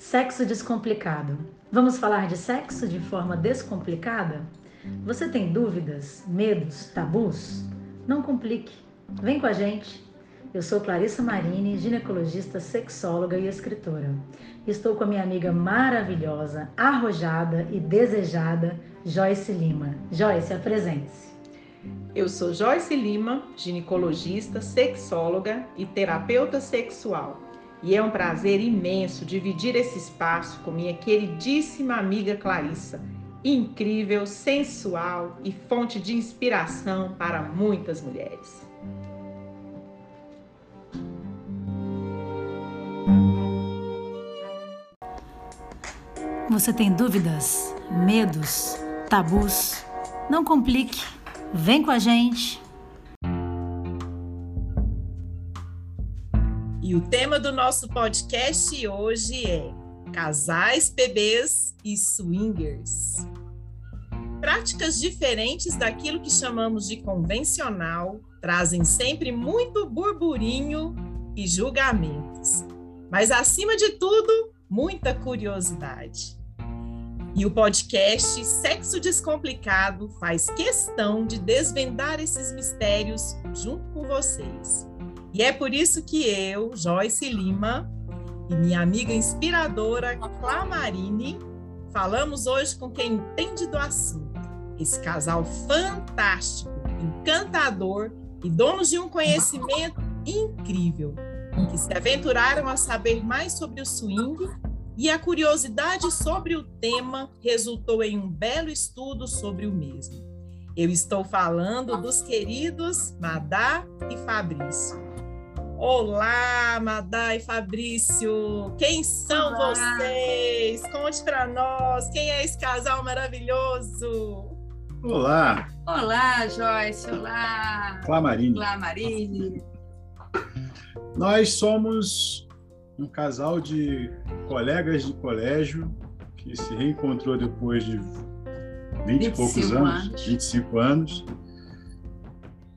Sexo descomplicado. Vamos falar de sexo de forma descomplicada? Você tem dúvidas, medos, tabus? Não complique. Vem com a gente. Eu sou Clarissa Marini, ginecologista, sexóloga e escritora. Estou com a minha amiga maravilhosa, arrojada e desejada, Joyce Lima. Joyce, apresente-se. Eu sou Joyce Lima, ginecologista, sexóloga e terapeuta sexual. E é um prazer imenso dividir esse espaço com minha queridíssima amiga Clarissa, incrível, sensual e fonte de inspiração para muitas mulheres. Você tem dúvidas, medos, tabus? Não complique. Vem com a gente. E o tema do nosso podcast hoje é Casais, bebês e swingers. Práticas diferentes daquilo que chamamos de convencional trazem sempre muito burburinho e julgamentos, mas acima de tudo, muita curiosidade. E o podcast Sexo Descomplicado faz questão de desvendar esses mistérios junto com vocês. E é por isso que eu, Joyce Lima, e minha amiga inspiradora Clamarine, falamos hoje com quem entende do assunto. Esse casal fantástico, encantador e donos de um conhecimento incrível, que se aventuraram a saber mais sobre o swing e a curiosidade sobre o tema resultou em um belo estudo sobre o mesmo. Eu estou falando dos queridos Madá e Fabrício. Olá, Madá e Fabrício! Quem são Olá. vocês? Conte para nós, quem é esse casal maravilhoso? Olá! Olá, Joyce! Olá! Clamarine! Clamarine! Nós somos um casal de colegas de colégio que se reencontrou depois de 20 e poucos anos, anos, 25 anos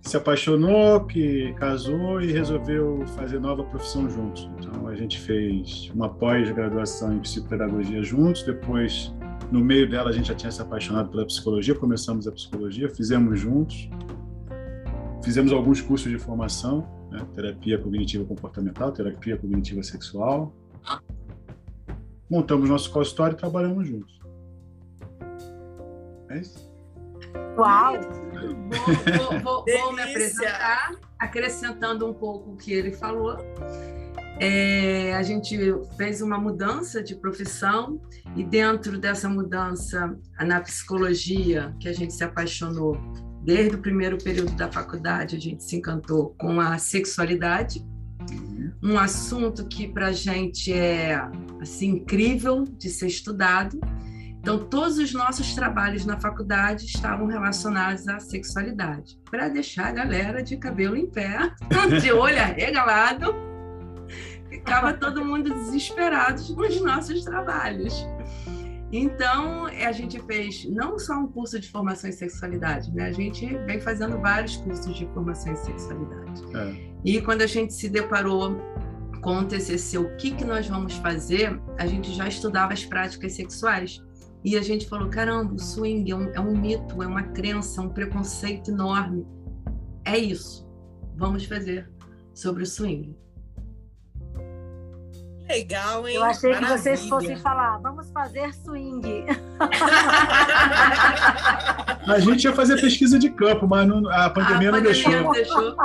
se apaixonou, que casou e resolveu fazer nova profissão juntos. Então a gente fez uma pós-graduação em psicopedagogia juntos, depois no meio dela a gente já tinha se apaixonado pela psicologia, começamos a psicologia, fizemos juntos, fizemos alguns cursos de formação, né? terapia cognitiva comportamental, terapia cognitiva sexual, montamos nosso consultório e trabalhamos juntos. É isso? Uau! Vou, vou, vou, me apresentar, acrescentando um pouco o que ele falou. É, a gente fez uma mudança de profissão e dentro dessa mudança na psicologia, que a gente se apaixonou desde o primeiro período da faculdade, a gente se encantou com a sexualidade, um assunto que para a gente é assim incrível de ser estudado então, todos os nossos trabalhos na faculdade estavam relacionados à sexualidade, para deixar a galera de cabelo em pé, de olho arregalado. Ficava todo mundo desesperado com os nossos trabalhos. Então, a gente fez não só um curso de formação em sexualidade, né? A gente vem fazendo vários cursos de formação em sexualidade. É. E quando a gente se deparou com o TCC, o que, que nós vamos fazer, a gente já estudava as práticas sexuais. E a gente falou: caramba, o swing é um, é um mito, é uma crença, um preconceito enorme. É isso. Vamos fazer sobre o swing. Legal, hein? Eu achei Maravilha. que vocês fossem falar, vamos fazer swing. A gente ia fazer pesquisa de campo, mas não, a pandemia, a não deixou. Não deixou.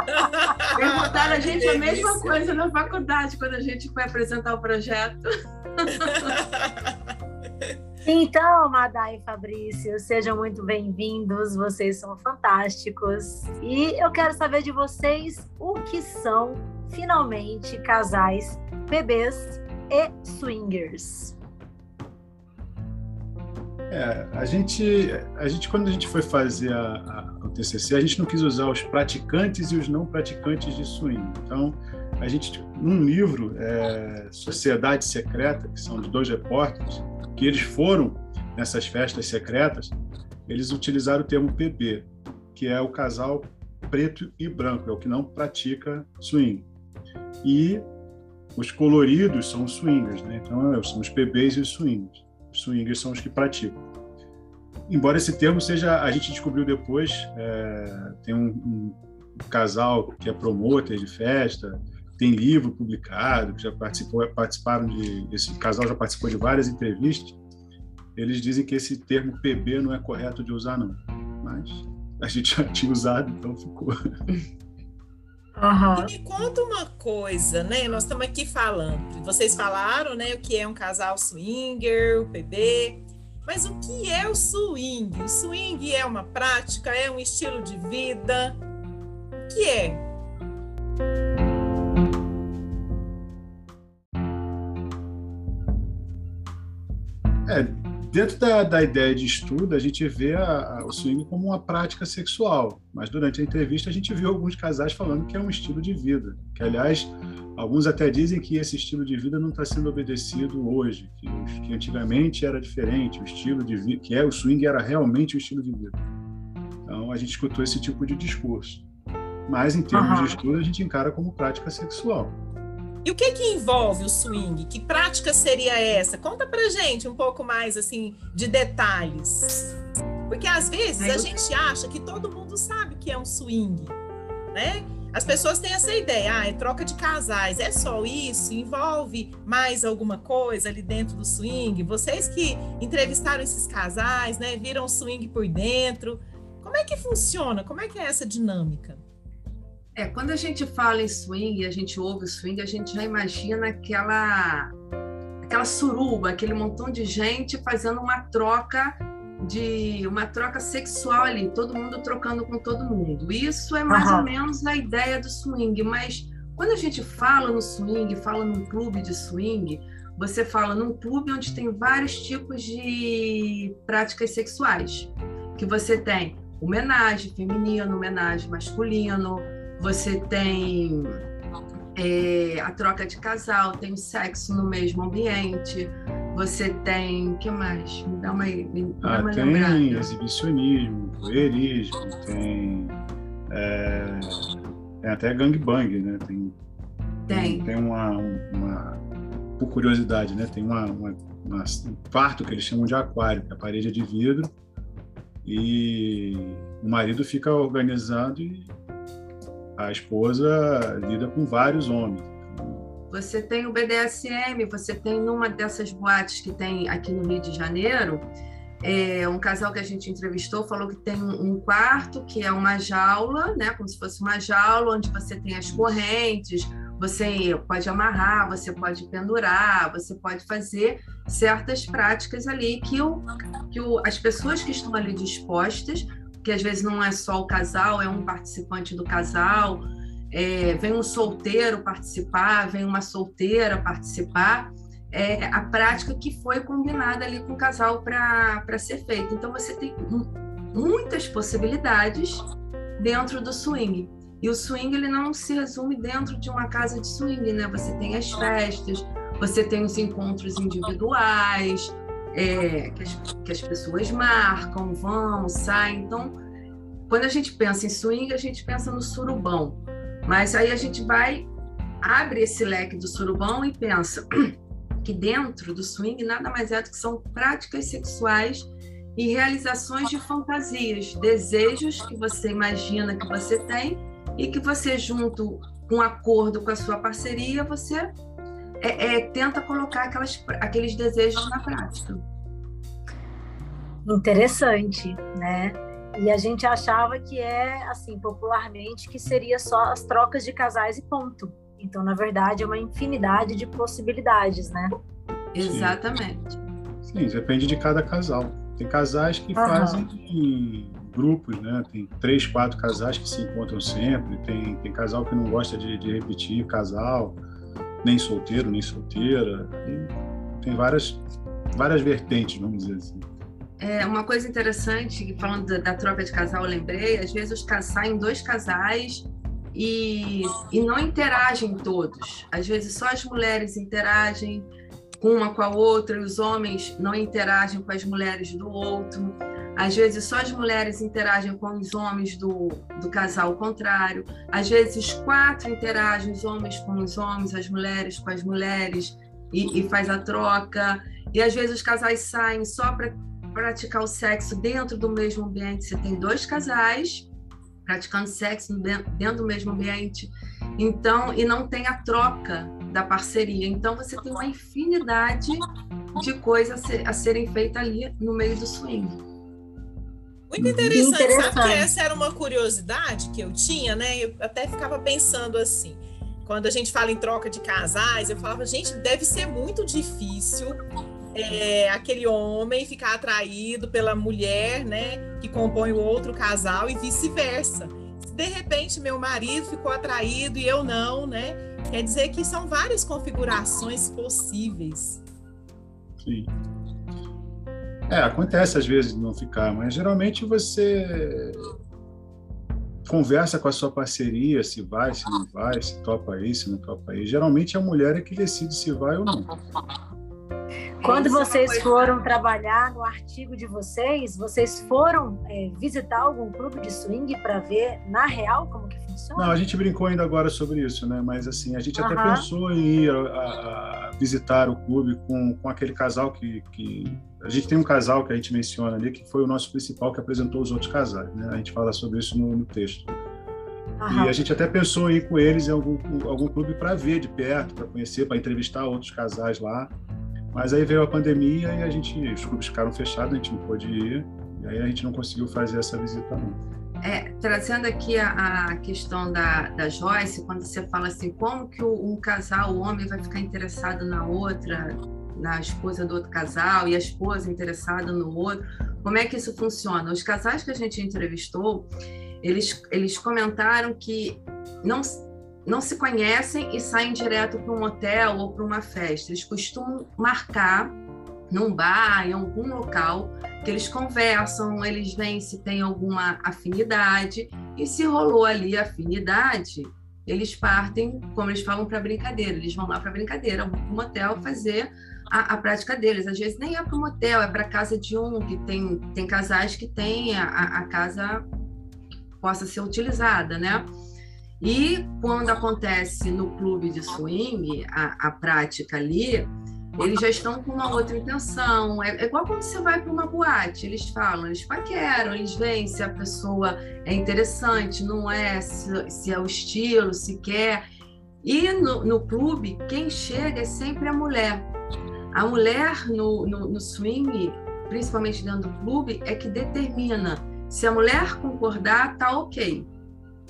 Perguntaram a gente a mesma coisa na faculdade, quando a gente foi apresentar o projeto. Então, Madá e Fabrício, sejam muito bem-vindos, vocês são fantásticos. E eu quero saber de vocês o que são, finalmente, casais, bebês e swingers. É, a gente, a gente quando a gente foi fazer a, a, o TCC, a gente não quis usar os praticantes e os não praticantes de swing. Então, a gente, num livro, é, Sociedade Secreta, que são de dois repórteres, que eles foram nessas festas secretas, eles utilizaram o termo PB, que é o casal preto e branco, é o que não pratica swing. E os coloridos são os swingers, né? Então é, são os PBs e os swingers. Os swingers são os que praticam. Embora esse termo seja, a gente descobriu depois, é, tem um, um, casal que é promotor de festa, tem livro publicado, que já participou, participaram de, esse casal já participou de várias entrevistas. Eles dizem que esse termo PB não é correto de usar não, mas a gente já tinha usado, então ficou. Uhum. E me conta uma coisa, né? Nós estamos aqui falando. Vocês falaram, né, o que é um casal swinger, o PB. Mas o que é o swing? O swing é uma prática, é um estilo de vida? O que é? É, Dentro da, da ideia de estudo, a gente vê a, a, o swing como uma prática sexual, mas durante a entrevista a gente viu alguns casais falando que é um estilo de vida, que aliás alguns até dizem que esse estilo de vida não está sendo obedecido hoje, que, que, antigamente era diferente, o estilo de vida, que é o swing era realmente o estilo de vida. Então a gente escutou esse tipo de discurso, mas em termos uhum. de estudo a gente encara como prática sexual. E o que que envolve o swing? Que prática seria essa? Conta pra gente um pouco mais assim de detalhes. Porque às vezes a gente acha que todo mundo sabe o que é um swing, né? As pessoas têm essa ideia, ah, é troca de casais, é só isso? Envolve mais alguma coisa ali dentro do swing? Vocês que entrevistaram esses casais, né, viram o swing por dentro, como é que funciona? Como é que é essa dinâmica? É, quando a gente fala em swing, a gente ouve swing, a gente já imagina aquela aquela suruba, aquele montão de gente fazendo uma troca de uma troca sexual ali, todo mundo trocando com todo mundo. Isso é mais uhum. ou menos a ideia do swing, mas quando a gente fala no swing, fala num clube de swing, você fala num clube onde tem vários tipos de práticas sexuais, que você tem homenagem feminino, homenagem masculino, você tem é, a troca de casal, tem o sexo no mesmo ambiente, você tem. O que mais? Me dá uma, me dá ah, uma tem lembrada. exibicionismo, voyeurismo, tem. É, tem até gangbang, né? Tem, tem. Tem uma, uma. Por curiosidade, né? Tem uma, uma, uma, um quarto que eles chamam de aquário, que a parede é de vidro, e o marido fica organizando e a esposa lida com vários homens. Você tem o BDSM, você tem numa dessas boates que tem aqui no Rio de Janeiro, é, um casal que a gente entrevistou falou que tem um quarto que é uma jaula, né, como se fosse uma jaula onde você tem as correntes, você pode amarrar, você pode pendurar, você pode fazer certas práticas ali que, o, que o, as pessoas que estão ali dispostas que às vezes não é só o casal, é um participante do casal, é, vem um solteiro participar, vem uma solteira participar, é a prática que foi combinada ali com o casal para ser feita. Então você tem muitas possibilidades dentro do swing. E o swing ele não se resume dentro de uma casa de swing, né? Você tem as festas, você tem os encontros individuais, é, que, as, que as pessoas marcam, vão, saem. Então, quando a gente pensa em swing, a gente pensa no surubão. Mas aí a gente vai, abre esse leque do surubão e pensa que dentro do swing nada mais é do que são práticas sexuais e realizações de fantasias, desejos que você imagina que você tem e que você, junto com um acordo com a sua parceria, você é, é, tenta colocar aquelas, aqueles desejos na prática. Interessante, né? E a gente achava que é, assim, popularmente, que seria só as trocas de casais e ponto. Então, na verdade, é uma infinidade de possibilidades, né? Exatamente. Sim, depende de cada casal. Tem casais que uhum. fazem grupos, né? Tem três, quatro casais que se encontram sempre. Tem, tem casal que não gosta de, de repetir casal nem solteiro, nem solteira. Tem, várias, várias vertentes, vamos dizer assim. É, uma coisa interessante, falando da, da, troca de casal, eu lembrei, às vezes os saem dois casais e, e não interagem todos. Às vezes só as mulheres interagem uma com a outra e os homens não interagem com as mulheres do outro. às vezes só as mulheres interagem com os homens do, do casal contrário, às vezes quatro interagem, os homens com os homens, as mulheres com as mulheres, e, e faz a troca, e às vezes os casais saem só para praticar o sexo dentro do mesmo ambiente. Você tem dois casais praticando sexo dentro do mesmo ambiente, então, e não tem a troca da parceria. Então, você tem uma infinidade de coisas a, ser, a serem feitas ali no meio do swing. Muito interessante, interessante, sabe que essa era uma curiosidade que eu tinha, né? Eu até ficava pensando assim, quando a gente fala em troca de casais, eu falava, gente, deve ser muito difícil é, aquele homem ficar atraído pela mulher, né, que compõe o outro casal e vice-versa. Se de repente meu marido ficou atraído e eu não, né, quer dizer que são várias configurações possíveis. Sim. É, acontece às vezes não ficar, mas geralmente você conversa com a sua parceria, se vai, se não vai, se topa aí, se não topa aí. Geralmente a mulher é que decide se vai ou não. Quando é vocês foram trabalhar no artigo de vocês, vocês foram é, visitar algum clube de swing para ver na real como que funciona? Não, a gente brincou ainda agora sobre isso, né? Mas assim, a gente até pensou em ir a, a, visitar o clube com, com aquele casal que, que a gente tem um casal que a gente menciona ali que foi o nosso principal que apresentou os outros casais, né? A gente fala sobre isso no, no texto. E a gente até pensou em ir com eles em algum, algum clube para ver de perto, para conhecer, para entrevistar outros casais lá. Mas aí veio a pandemia e a gente, os clubes ficaram fechados, a gente não pôde ir, e aí a gente não conseguiu fazer essa visita não. É, trazendo aqui a, a, questão da, da Joyce, quando você fala assim, como que um casal, o homem vai ficar interessado na outra, na esposa do outro casal, e a esposa interessada no outro, como é que isso funciona? Os casais que a gente entrevistou, eles, eles comentaram que não não se conhecem e saem direto para um hotel ou para uma festa. Eles costumam marcar num bar, em algum local, que eles conversam, eles veem se tem alguma afinidade, e se rolou ali afinidade, eles partem, como eles falam, para brincadeira. Eles vão lá para brincadeira, para um motel fazer a, a, prática deles. Às vezes nem é para o motel, é para casa de um, que tem, tem casais que tem a, a casa possa ser utilizada, né? E quando acontece no clube de swing, a, a prática ali, eles já estão com uma outra intenção. É, é igual quando você vai para uma boate, eles falam, eles paqueram, eles veem se a pessoa é interessante, não é, se, se é o estilo, se quer. E no, no, clube, quem chega é sempre a mulher. A mulher no, no, no swing, principalmente dentro do clube, é que determina. Se a mulher concordar, tá ok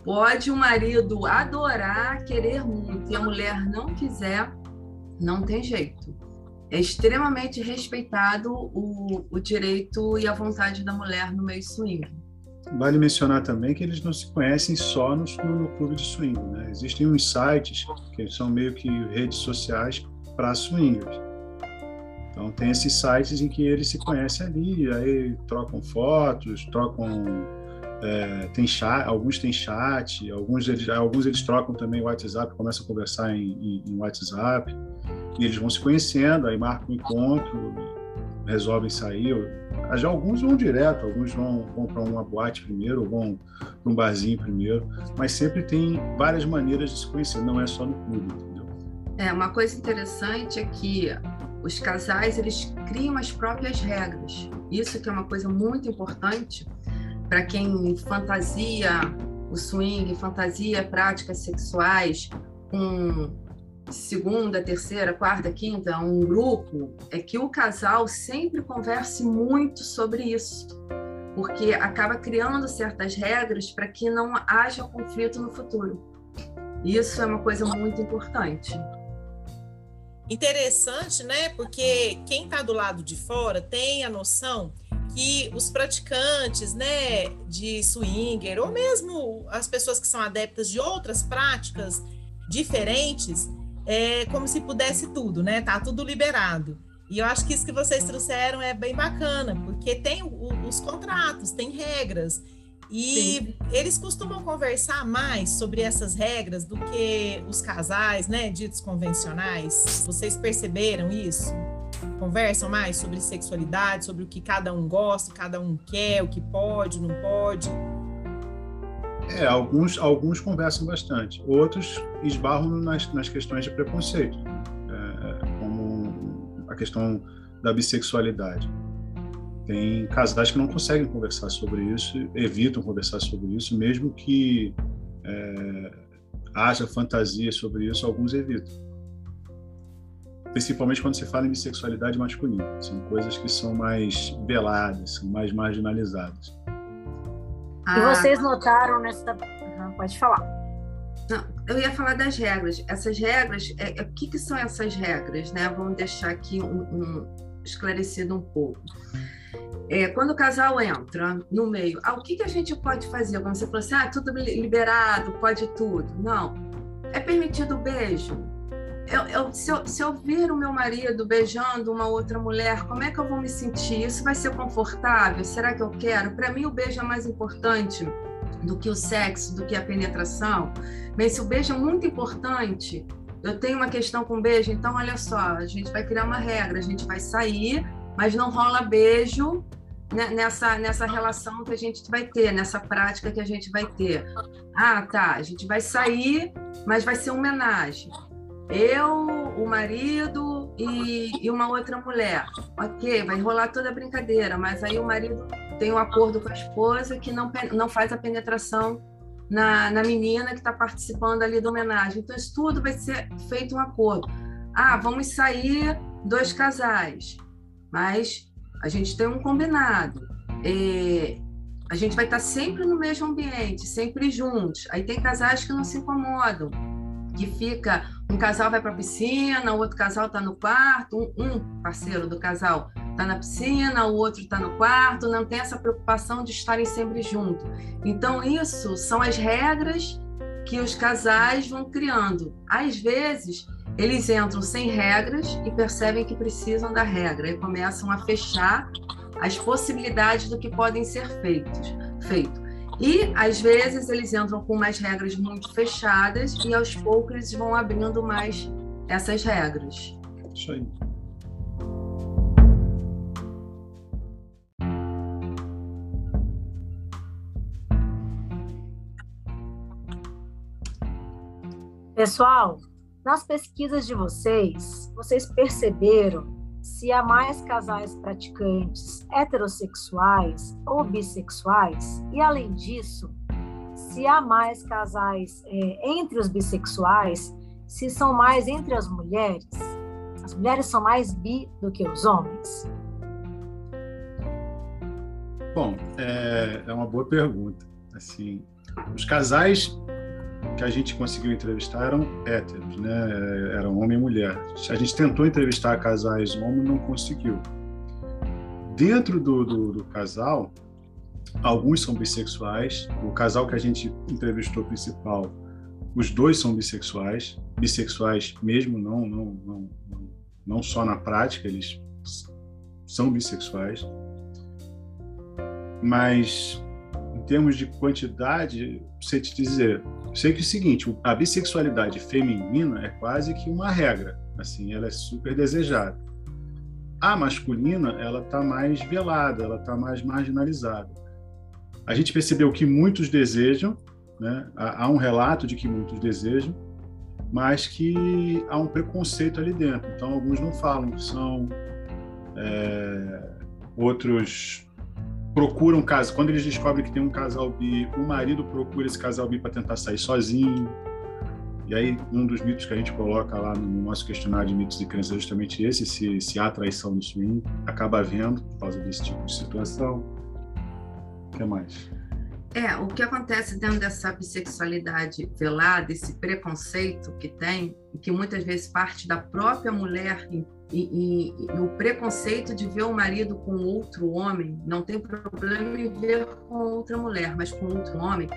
Pode o marido adorar, querer muito, e a mulher não quiser, não tem jeito. É extremamente respeitado o, o direito e a vontade da mulher no meio swing. Vale mencionar também que eles não se conhecem só no, no clube de swing. Né? Existem uns sites que são meio que redes sociais para swingers. Então tem esses sites em que eles se conhecem ali, aí trocam fotos, trocam é, tem chat, alguns têm chat, alguns eles, alguns eles trocam também WhatsApp, começam a conversar em, em, em WhatsApp, e eles vão se conhecendo, aí marcam um encontro, resolvem sair. Já alguns vão direto, alguns vão, vão para uma boate primeiro, vão para um barzinho primeiro, mas sempre tem várias maneiras de se conhecer, não é só no clube, entendeu? É, uma coisa interessante é que os casais eles criam as próprias regras. Isso que é uma coisa muito importante, para quem fantasia o swing, fantasia práticas sexuais com segunda, terceira, quarta, quinta, um grupo, é que o casal sempre converse muito sobre isso, porque acaba criando certas regras para que não haja conflito no futuro. Isso é uma coisa muito importante. Interessante, né? Porque quem está do lado de fora tem a noção que os praticantes, né, de swinger ou mesmo as pessoas que são adeptas de outras práticas diferentes, é como se pudesse tudo, né? Tá tudo liberado. E eu acho que isso que vocês trouxeram é bem bacana, porque tem o, os contratos, tem regras. E Sim. eles costumam conversar mais sobre essas regras do que os casais, né, ditos convencionais. Vocês perceberam isso? Conversam mais sobre sexualidade, sobre o que cada um gosta, cada um quer, o que pode, não pode? É, alguns, alguns conversam bastante, outros esbarram nas, nas questões de preconceito, é, como a questão da bissexualidade. Tem casais que não conseguem conversar sobre isso, evitam conversar sobre isso, mesmo que é, haja fantasia sobre isso, alguns evitam. Principalmente quando se fala em bissexualidade masculina. São coisas que são mais veladas, são mais marginalizadas. E vocês notaram nessa. Uhum, pode falar. Não, eu ia falar das regras. Essas regras, é, é, o que, que são essas regras, né? Vamos deixar aqui um, um esclarecido um pouco. É, quando o casal entra no meio, ah, o que, que a gente pode fazer? Quando você falou assim, ah, tudo liberado, pode tudo. Não. É permitido o beijo? Eu, eu, se, eu, se eu ver o meu marido beijando uma outra mulher, como é que eu vou me sentir? Isso vai ser confortável? Será que eu quero? Para mim, o beijo é mais importante do que o sexo, do que a penetração. Mas se o beijo é muito importante, eu tenho uma questão com beijo, então olha só, a gente vai criar uma regra, a gente vai sair, mas não rola beijo né, nessa, nessa relação que a gente vai ter, nessa prática que a gente vai ter. Ah, tá, a gente vai sair, mas vai ser homenagem. Eu, o marido e, e uma outra mulher. Ok, vai rolar toda a brincadeira, mas aí o marido tem um acordo com a esposa que não, não faz a penetração na, na menina que está participando ali da homenagem. Então, isso tudo vai ser feito um acordo. Ah, vamos sair dois casais, mas a gente tem um combinado. A gente vai estar sempre no mesmo ambiente, sempre juntos. Aí tem casais que não se incomodam, que fica um casal vai para a piscina, o outro casal está no quarto, um, um parceiro do casal está na piscina, o outro está no quarto, não tem essa preocupação de estarem sempre juntos. Então, isso são as regras que os casais vão criando. Às vezes, eles entram sem regras e percebem que precisam da regra e começam a fechar as possibilidades do que podem ser feitos, feito. E às vezes eles entram com umas regras muito fechadas e aos poucos eles vão abrindo mais essas regras. Isso aí. Pessoal, nas pesquisas de vocês, vocês perceberam se há mais casais praticantes heterossexuais ou bissexuais? E além disso, se há mais casais é, entre os bissexuais, se são mais entre as mulheres? As mulheres são mais bi do que os homens? Bom, é, é uma boa pergunta. Assim, os casais que a gente conseguiu entrevistar eram héteros, né? Eram homem e mulher. A gente tentou entrevistar casais homem, não conseguiu. Dentro do, do, do casal, alguns são bissexuais. O casal que a gente entrevistou principal, os dois são bissexuais, bissexuais mesmo, não, não, não, não só na prática, eles são bissexuais. Mas em termos de quantidade, sei te dizer, sei que é o seguinte, a bissexualidade feminina é quase que uma regra, assim, ela é super desejada. A masculina, ela está mais velada, ela está mais marginalizada. A gente percebeu que muitos desejam, né? há um relato de que muitos desejam, mas que há um preconceito ali dentro. Então, alguns não falam que são, é, outros procuram casa. Quando eles descobrem que tem um casal bi, o marido procura esse casal bi para tentar sair sozinho. E aí, um dos mitos que a gente coloca lá no nosso questionário de mitos e crenças é justamente esse: se, se há traição no swing, acaba havendo por causa desse tipo de situação. O que mais? É, o que acontece dentro dessa bissexualidade velada, esse preconceito que tem, que muitas vezes parte da própria mulher e, e, e, o preconceito de ver o marido com outro homem, não tem problema em ver com outra mulher, mas com outro homem,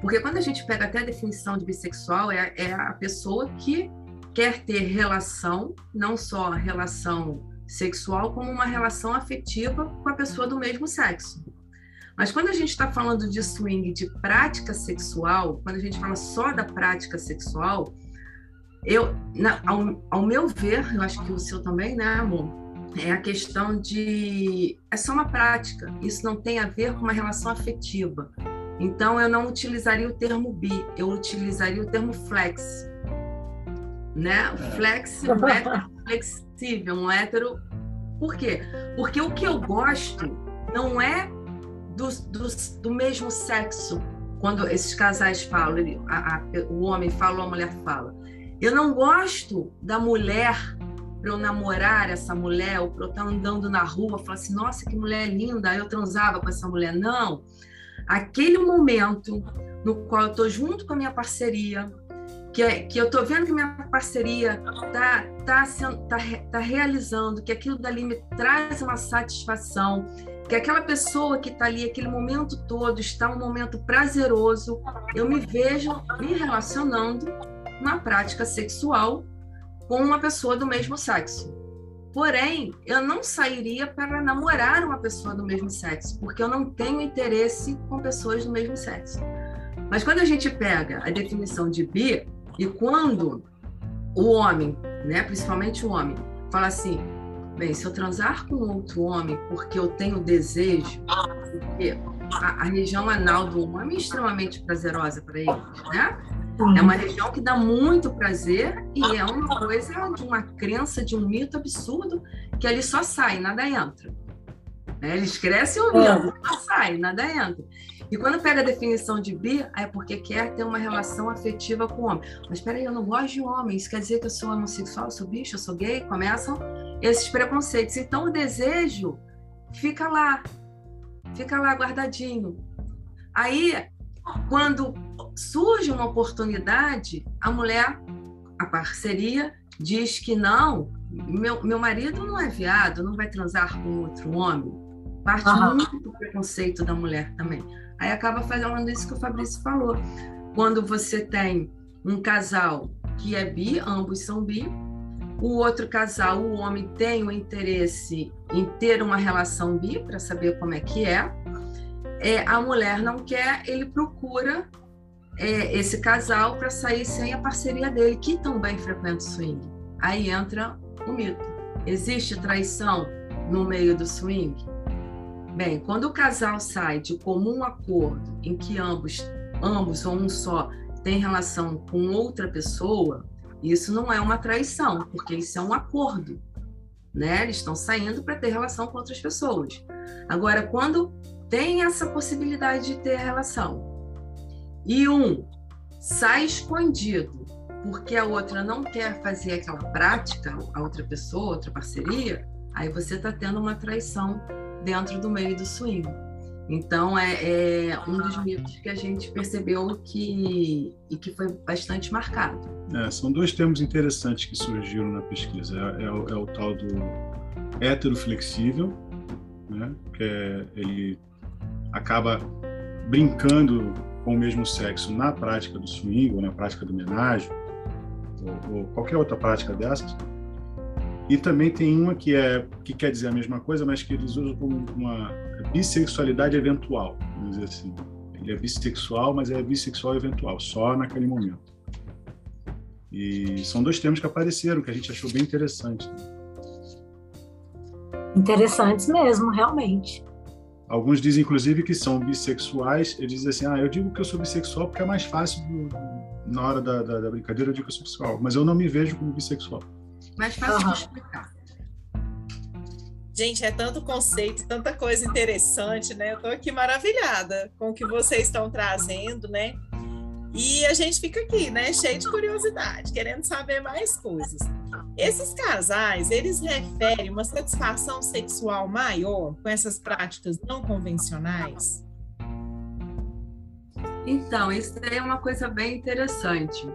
porque quando a gente pega até a definição de bissexual, é, é a pessoa que quer ter relação, não só relação sexual, como uma relação afetiva com a pessoa do mesmo sexo. Mas quando a gente está falando de swing, de prática sexual, quando a gente fala só da prática sexual, eu, na, ao, ao, meu ver, eu acho que o seu também, né, amor? é a questão de. É só uma prática, isso não tem a ver com uma relação afetiva. Então, eu não utilizaria o termo bi, eu utilizaria o termo flex. Né? É. Flex, um hétero flexível, um hétero. Por quê? Porque o que eu gosto não é do, do, do mesmo sexo, quando esses casais falam, a, a, o homem fala ou a mulher fala. Eu não gosto da mulher para eu namorar essa mulher, ou para eu estar andando na rua, falar assim, nossa, que mulher linda, eu transava com essa mulher. Não. Aquele momento no qual eu estou junto com a minha parceria, que, é, que eu estou vendo que minha parceria está tá, tá, tá realizando, que aquilo dali me traz uma satisfação, que aquela pessoa que está ali, aquele momento todo, está um momento prazeroso, eu me vejo me relacionando na prática sexual com uma pessoa do mesmo sexo. Porém, eu não sairia para namorar uma pessoa do mesmo sexo, porque eu não tenho interesse com pessoas do mesmo sexo. Mas quando a gente pega a definição de bi, e quando o homem, né, principalmente o homem, fala assim: bem, se eu transar com outro homem porque eu tenho desejo, porque a, a região anal do homem é extremamente prazerosa para eles, né? É uma região que dá muito prazer e é uma coisa de uma crença, de um mito absurdo que ali só sai, nada entra. Né? Eles crescem ouvindo, é. só sai, nada entra. E quando pega a definição de bi, é porque quer ter uma relação afetiva com o homem. Mas espera aí, eu não gosto de homem, isso quer dizer que eu sou homossexual, eu sou bicho, eu sou gay? Começam esses preconceitos. Então o desejo fica lá, fica lá guardadinho. Aí, quando surge uma oportunidade, a mulher, a parceria, diz que não, meu, meu marido não é viado, não vai transar com outro homem. Parte uhum. muito do preconceito da mulher também. Aí acaba falando isso que o Fabrício falou. Quando você tem um casal que é bi, ambos são bi, o outro casal, o homem tem o interesse em ter uma relação bi para saber como é que é. é. A mulher não quer, ele procura é, esse casal para sair sem a parceria dele, que também frequenta o swing. Aí entra o mito. Existe traição no meio do swing? Bem, quando o casal sai de comum acordo em que ambos, ambos ou um só tem relação com outra pessoa, isso não é uma traição, porque isso é um acordo. Né? Eles estão saindo para ter relação com outras pessoas. Agora, quando tem essa possibilidade de ter relação e um sai escondido porque a outra não quer fazer aquela prática, a outra pessoa, outra parceria, aí você está tendo uma traição dentro do meio do swing. Então é, é, um dos mitos que a gente percebeu que e que foi bastante marcado. É, são dois termos interessantes que surgiram na pesquisa. É, é, o, é o, tal do heteroflexível, né? que é, ele acaba brincando com o mesmo sexo na prática do swing ou na prática do homenagem ou, ou qualquer outra prática dessas e também tem uma que é que quer dizer a mesma coisa, mas que eles usam como uma bissexualidade eventual, vamos dizer assim. Ele é bissexual, mas é bissexual eventual, só naquele momento. E são dois termos que apareceram que a gente achou bem interessante. Interessantes mesmo, realmente. Alguns dizem, inclusive, que são bissexuais. Eles dizem assim: ah, eu digo que eu sou bissexual porque é mais fácil do, na hora da, da, da, brincadeira, eu digo que eu sou bissexual. Mas eu não me vejo como bissexual. Mais fácil uhum. de explicar. Gente, é tanto conceito, tanta coisa interessante, né? Eu estou aqui maravilhada com o que vocês estão trazendo, né? E a gente fica aqui, né, cheio de curiosidade, querendo saber mais coisas. Esses casais, eles referem uma satisfação sexual maior com essas práticas não convencionais? Então, isso é uma coisa bem interessante.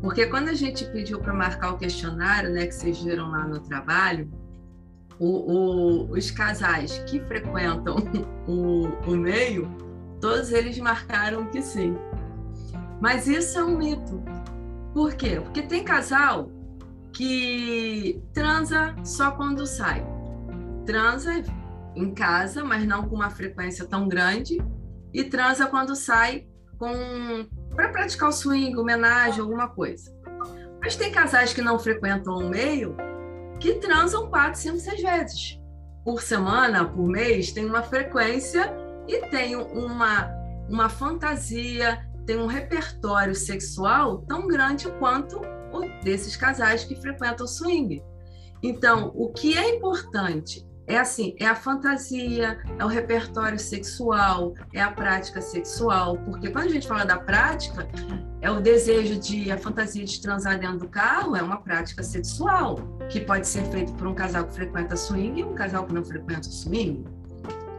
Porque quando a gente pediu para marcar o questionário, né, que vocês viram lá no trabalho, o, o, os casais que frequentam o, o meio, todos eles marcaram que sim. Mas isso é um mito. Por quê? Porque tem casal que transa só quando sai. Transa em casa, mas não com uma frequência tão grande, e transa quando sai com para praticar o swing, homenagem, alguma coisa. Mas tem casais que não frequentam o meio que transam quatro, cinco, seis vezes por semana, por mês, tem uma frequência e tem uma, uma fantasia, tem um repertório sexual tão grande quanto o desses casais que frequentam o swing. Então, o que é importante é assim, é a fantasia, é o repertório sexual, é a prática sexual, porque quando a gente fala da prática, é o desejo de a fantasia de transar dentro do carro, é uma prática sexual, que pode ser feita por um casal que frequenta swing e um casal que não frequenta swing.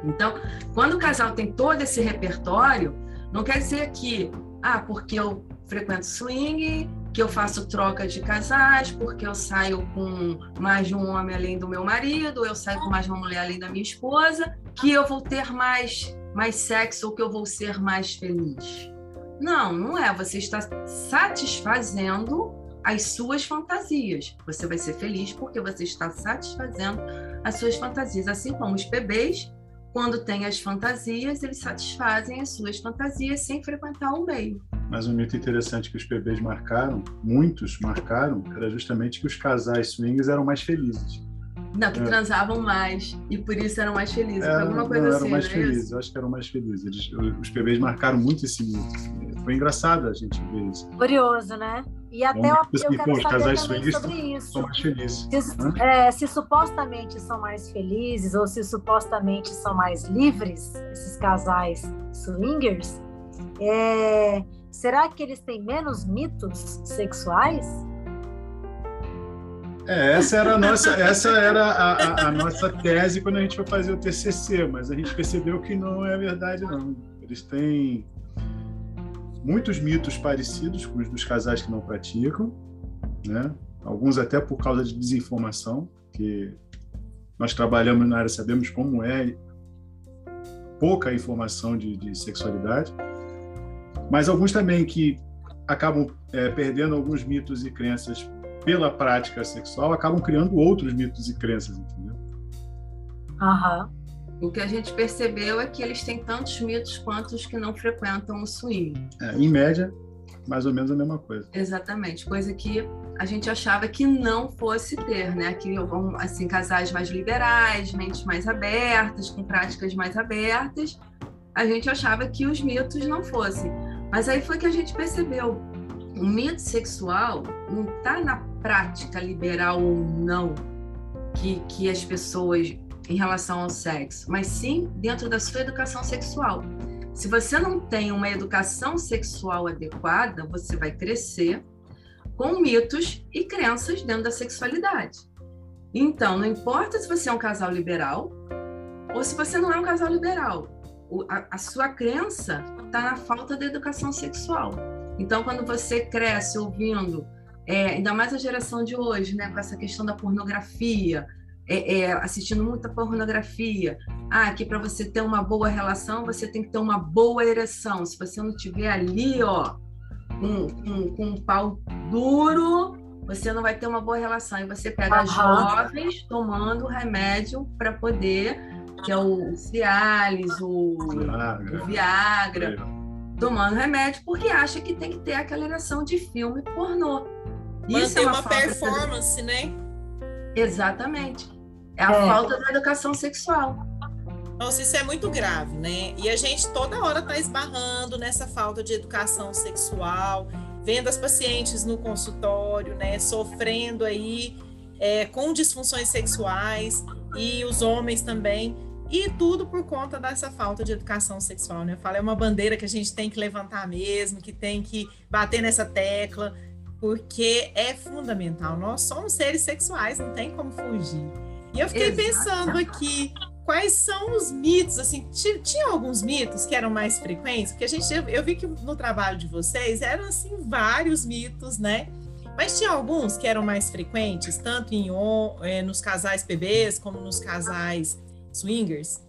Então, quando o casal tem todo esse repertório, não quer dizer que, ah, porque eu frequento swing, que eu faço troca de casais, porque eu saio com mais de um homem além do meu marido, eu saio com mais de uma mulher além da minha esposa, que eu vou ter mais, mais sexo ou que eu vou ser mais feliz. Não, não é. Você está satisfazendo as suas fantasias. Você vai ser feliz porque você está satisfazendo as suas fantasias. Assim como os bebês, quando têm as fantasias, eles satisfazem as suas fantasias sem frequentar o meio. Mas um mito interessante que os bebês marcaram, muitos marcaram, era justamente que os casais swings eram mais felizes. Não, que é. transavam mais e por isso eram mais felizes. É, alguma coisa não, assim. Eram mais é felizes, eu acho que eram mais felizes. Eles, os bebês marcaram muito esse mito. Foi engraçado a gente ver isso. Curioso, né? E até eu, eu quero pô, saber também sobre isso. São mais felizes. Se, é, se supostamente são mais felizes ou se supostamente são mais livres, esses casais swingers, é, será que eles têm menos mitos sexuais? É, essa era a nossa, essa era a, a, a, nossa tese quando a gente foi fazer o TCC, mas a gente percebeu que não é verdade não. Eles têm muitos mitos parecidos com os dos casais que não praticam, né? Alguns até por causa de desinformação, que nós trabalhamos na área sabemos como é pouca informação de, de sexualidade mas alguns também que acabam é, perdendo alguns mitos e crenças pela prática sexual, acabam criando outros mitos e crenças, entendeu? Aham. O que a gente percebeu é que eles têm tantos mitos quanto os que não frequentam o swing. É, em média, mais ou menos a mesma coisa. Exatamente, coisa que a gente achava que não fosse ter, né? Que assim casais mais liberais, mentes mais abertas, com práticas mais abertas, a gente achava que os mitos não fossem. Mas aí foi que a gente percebeu, o mito sexual não está na prática liberal ou não que, que as pessoas em relação ao sexo, mas sim dentro da sua educação sexual. Se você não tem uma educação sexual adequada, você vai crescer com mitos e crenças dentro da sexualidade. Então, não importa se você é um casal liberal ou se você não é um casal liberal, a, a sua crença está na falta de educação sexual. Então, quando você cresce ouvindo, é, ainda mais a geração de hoje, né, com essa questão da pornografia, é, é, assistindo muita pornografia, ah, que para você ter uma boa relação, você tem que ter uma boa ereção. Se você não tiver ali, ó, com, com, com um pau duro, você não vai ter uma boa relação. E você pega uhum. jovens tomando remédio para poder que é o Cialis, o Viagra, o Viagra tomando remédio porque acha que tem que ter aquela ereção de filme pornô. Isso é uma, uma performance, de... né? Exatamente. É a é. falta da educação sexual. Nossa, isso é muito grave, né? E a gente toda hora está esbarrando nessa falta de educação sexual, vendo as pacientes no consultório, né, sofrendo aí é, com disfunções sexuais e os homens também. E tudo por conta dessa falta de educação sexual, né? Eu falo, é uma bandeira que a gente tem que levantar mesmo, que tem que bater nessa tecla, porque é fundamental. Nós somos seres sexuais, não tem como fugir. E eu fiquei Exato. pensando aqui, quais são os mitos, assim, tinha alguns mitos que eram mais frequentes, porque a gente, eu vi que no trabalho de vocês eram, assim, vários mitos, né? Mas tinha alguns que eram mais frequentes, tanto em, é, nos casais PBs como nos casais swingers?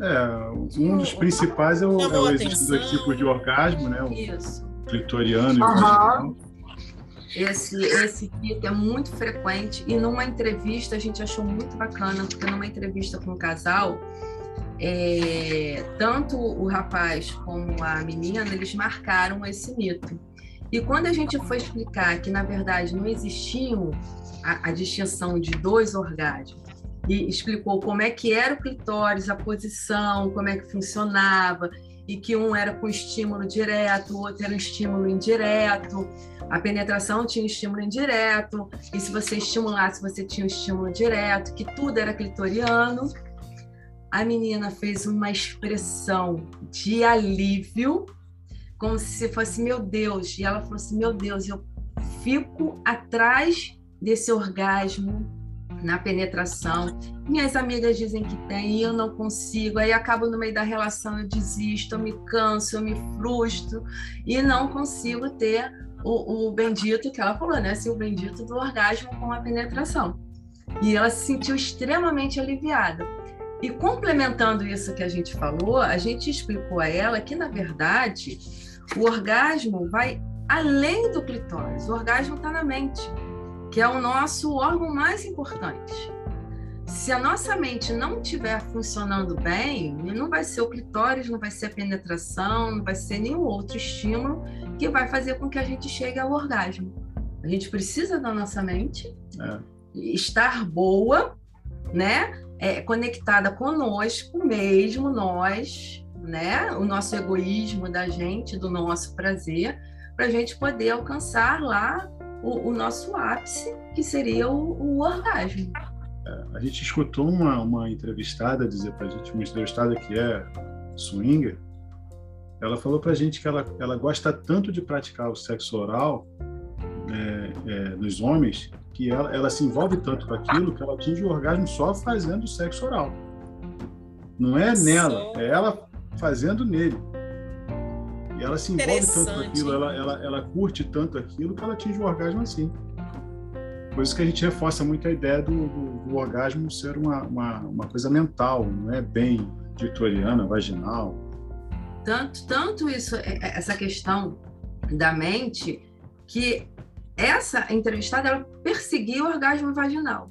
É, um dos principais é o, é o dois tipos de orgasmo, né? O Isso. clitoriano e o vaginal. Esse, esse mito é muito frequente e numa entrevista a gente achou muito bacana, porque numa entrevista com um casal, é, tanto o rapaz como a menina, eles marcaram esse mito. E quando a gente foi explicar que, na verdade, não existiam a, a distinção de dois orgasmos, e explicou como é que era o clitóris, a posição, como é que funcionava, e que um era com estímulo direto, o outro era um estímulo indireto. A penetração tinha estímulo indireto, e se você estimulasse, você tinha um estímulo direto, que tudo era clitoriano. A menina fez uma expressão de alívio como se fosse meu Deus. E ela falou assim: meu Deus, eu fico atrás desse orgasmo na penetração. Minhas amigas dizem que tem e eu não consigo. Aí acabo no meio da relação, eu desisto, eu me canso, eu me frustro e não consigo ter o, o bendito que ela falou, né? Assim, o bendito do orgasmo com a penetração. E ela se sentiu extremamente aliviada. E complementando isso que a gente falou, a gente explicou a ela que, na verdade, o orgasmo vai além do clitóris. O orgasmo está na mente, que é o nosso órgão mais importante. Se a nossa mente não estiver funcionando bem, não vai ser o clitóris, não vai ser a penetração, não vai ser nenhum outro estímulo que vai fazer com que a gente chegue ao orgasmo. A gente precisa da nossa mente é. estar boa, né? É, conectada conosco mesmo, nós, né? O nosso egoísmo da gente, do nosso prazer, para a gente poder alcançar lá o, o, nosso ápice, que seria o, o orgasmo. É, a gente escutou uma, uma entrevistada dizer para a gente, uma entrevistada que é swinger, ela falou para a gente que ela, ela gosta tanto de praticar o sexo oral é, é, nos homens que ela, ela se envolve tanto com aquilo que ela atinge o orgasmo só fazendo sexo oral. Não é nela, é ela fazendo nele. E ela se envolve tanto com aquilo, ela, ela, ela curte tanto aquilo que ela atinge o orgasmo assim. Por isso que a gente reforça muito a ideia do, do, do orgasmo ser uma, uma, uma, coisa mental, não é bem vitoriana, vaginal. Tanto, tanto isso, é, é, essa questão da mente, que essa entrevistada ela perseguia o orgasmo vaginal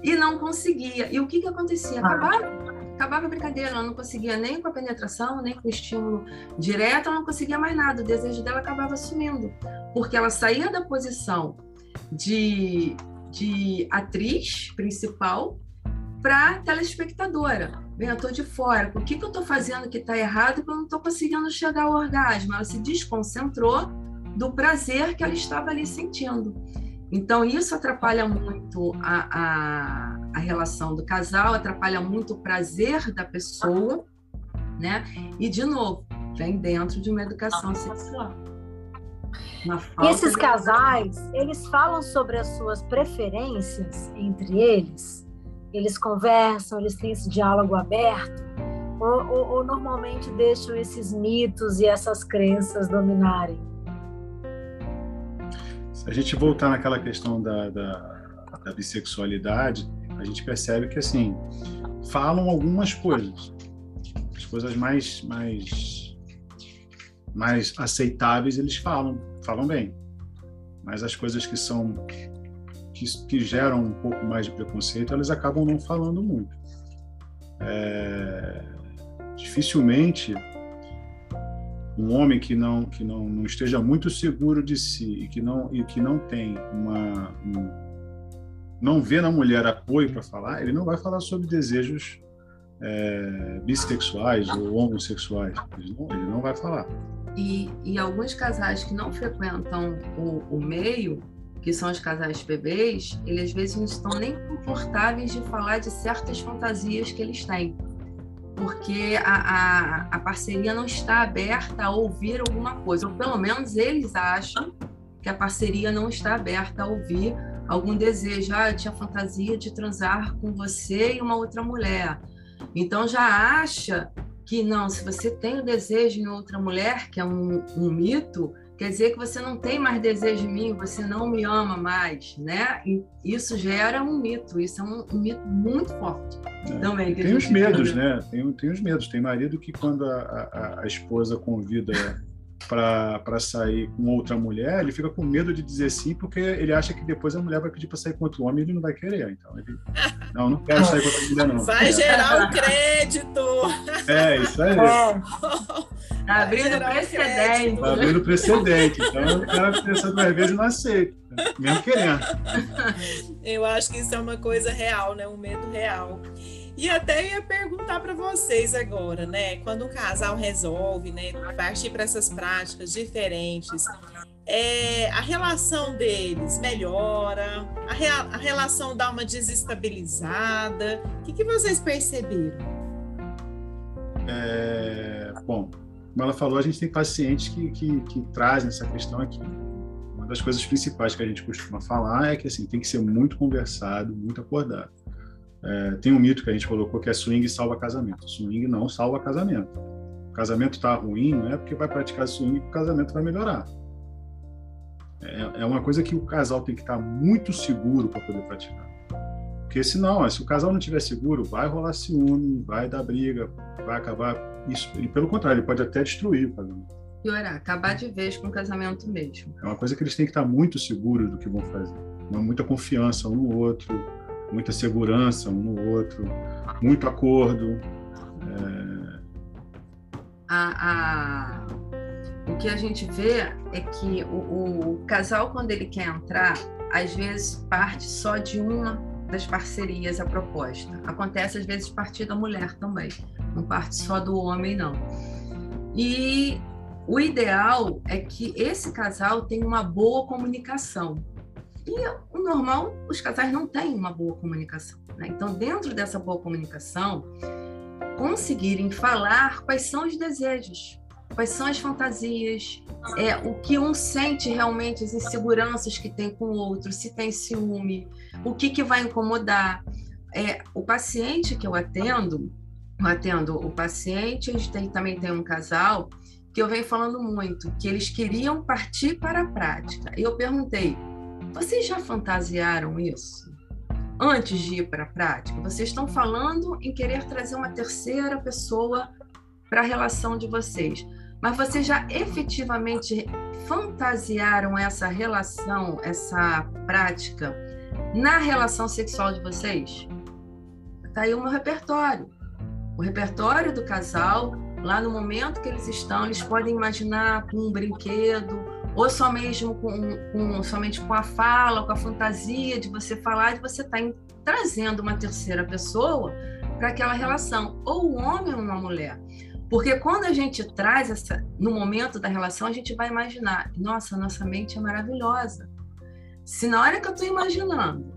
e não conseguia. E o que, que acontecia? Acabava acabava a brincadeira, ela não conseguia nem com a penetração, nem com o estímulo direto, ela não conseguia mais nada, o desejo dela acabava sumindo, porque ela saía da posição de, de atriz principal para telespectadora. Bem, eu estou de fora, o que, que eu estou fazendo que está errado que eu não estou conseguindo chegar ao orgasmo? Ela se desconcentrou do prazer que ela estava ali sentindo. Então, isso atrapalha muito a, a, a, relação do casal, atrapalha muito o prazer da pessoa, né? E, de novo, vem dentro de uma educação sexual. Esses de... casais, eles falam sobre as suas preferências entre eles? Eles conversam, eles têm esse diálogo aberto? Ou, ou, ou normalmente deixam esses mitos e essas crenças dominarem? A gente voltar naquela questão da, da, da bissexualidade, a gente percebe que, assim, falam algumas coisas. As coisas mais, mais, mais aceitáveis eles falam, falam bem. Mas as coisas que são que, que geram um pouco mais de preconceito, eles acabam não falando muito. É, dificilmente um homem que não que não, não esteja muito seguro de si e que não e que não tem uma um, não vê na mulher apoio para falar, ele não vai falar sobre desejos é, bissexuais ou homossexuais. Ele não, ele não vai falar. E, e, alguns casais que não frequentam o, o meio, que são os casais bebês, eles às vezes não estão nem confortáveis de falar de certas fantasias que eles têm porque a, a, a, parceria não está aberta a ouvir alguma coisa, ou pelo menos eles acham que a parceria não está aberta a ouvir algum desejo. Ah, eu tinha fantasia de transar com você e uma outra mulher. Então já acha que não, se você tem o desejo em outra mulher, que é um, um mito, quer dizer que você não tem mais desejo em mim, você não me ama mais, né? E isso gera um mito, isso é um, um mito muito forte. É. Também, tem os medos, né? Tem, tem os medos. Tem marido que quando a, a, a esposa convida para sair com outra mulher, ele fica com medo de dizer sim, porque ele acha que depois a mulher vai pedir para sair com outro homem e ele não vai querer. Então, ele, não, não quero sair com outra mulher, não. Vai gerar o um crédito. É, isso aí. É. Tá abrindo precedente. Tá abrindo precedente. Então o cara pensa duas vezes e não aceita, mesmo querendo. Eu acho que isso é uma coisa real, né? Um medo real. E até ia perguntar para vocês agora, né? Quando um casal resolve, né, partir para essas práticas diferentes, é, a relação deles melhora, a, rea, a, relação dá uma desestabilizada. O que, que vocês perceberam? É, bom, como ela falou, a gente tem pacientes que, que, que trazem essa questão aqui. Uma das coisas principais que a gente costuma falar é que assim tem que ser muito conversado, muito acordado. É, tem um mito que a gente colocou que é swing salva casamento. Swing não salva casamento. O casamento está ruim, não é porque vai praticar swing que o casamento vai melhorar. É, é uma coisa que o casal tem que estar muito seguro para poder praticar. Porque senão, se o casal não estiver seguro, vai rolar ciúme, vai dar briga, vai acabar isso. E pelo contrário, ele pode até destruir o casamento. Piorar, acabar de vez com o casamento mesmo. É uma coisa que eles têm que estar muito seguros do que vão fazer. Uma, muita confiança um no outro, muita segurança um no outro, muito acordo. É... A, a, o que a gente vê é que o, o casal, quando ele quer entrar, às vezes parte só de uma das parcerias a proposta. Acontece às vezes partir da mulher também, não parte só do homem, não. E o ideal é que esse casal tenha uma boa comunicação. E o normal, os casais não têm uma boa comunicação. Né? Então, dentro dessa boa comunicação, conseguirem falar quais são os desejos, quais são as fantasias, é, o que um sente realmente, as inseguranças que tem com o outro, se tem ciúme, o que, que vai incomodar. É, o paciente que eu atendo, eu atendo o paciente, a gente tem, também tem um casal que eu venho falando muito, que eles queriam partir para a prática. E eu perguntei, vocês já fantasiaram isso? Antes de ir para a prática, vocês estão falando em querer trazer uma terceira pessoa para a relação de vocês, mas vocês já efetivamente fantasiaram essa relação, essa prática na relação sexual de vocês? Está aí o meu repertório. O repertório do casal, lá no momento que eles estão, eles podem imaginar com um brinquedo, ou só mesmo com, com, somente com a fala, com a fantasia de você falar, de você estar tá trazendo uma terceira pessoa para aquela relação, ou um homem ou uma mulher. Porque quando a gente traz essa, no momento da relação, a gente vai imaginar, nossa, nossa mente é maravilhosa. Se na hora que eu estou imaginando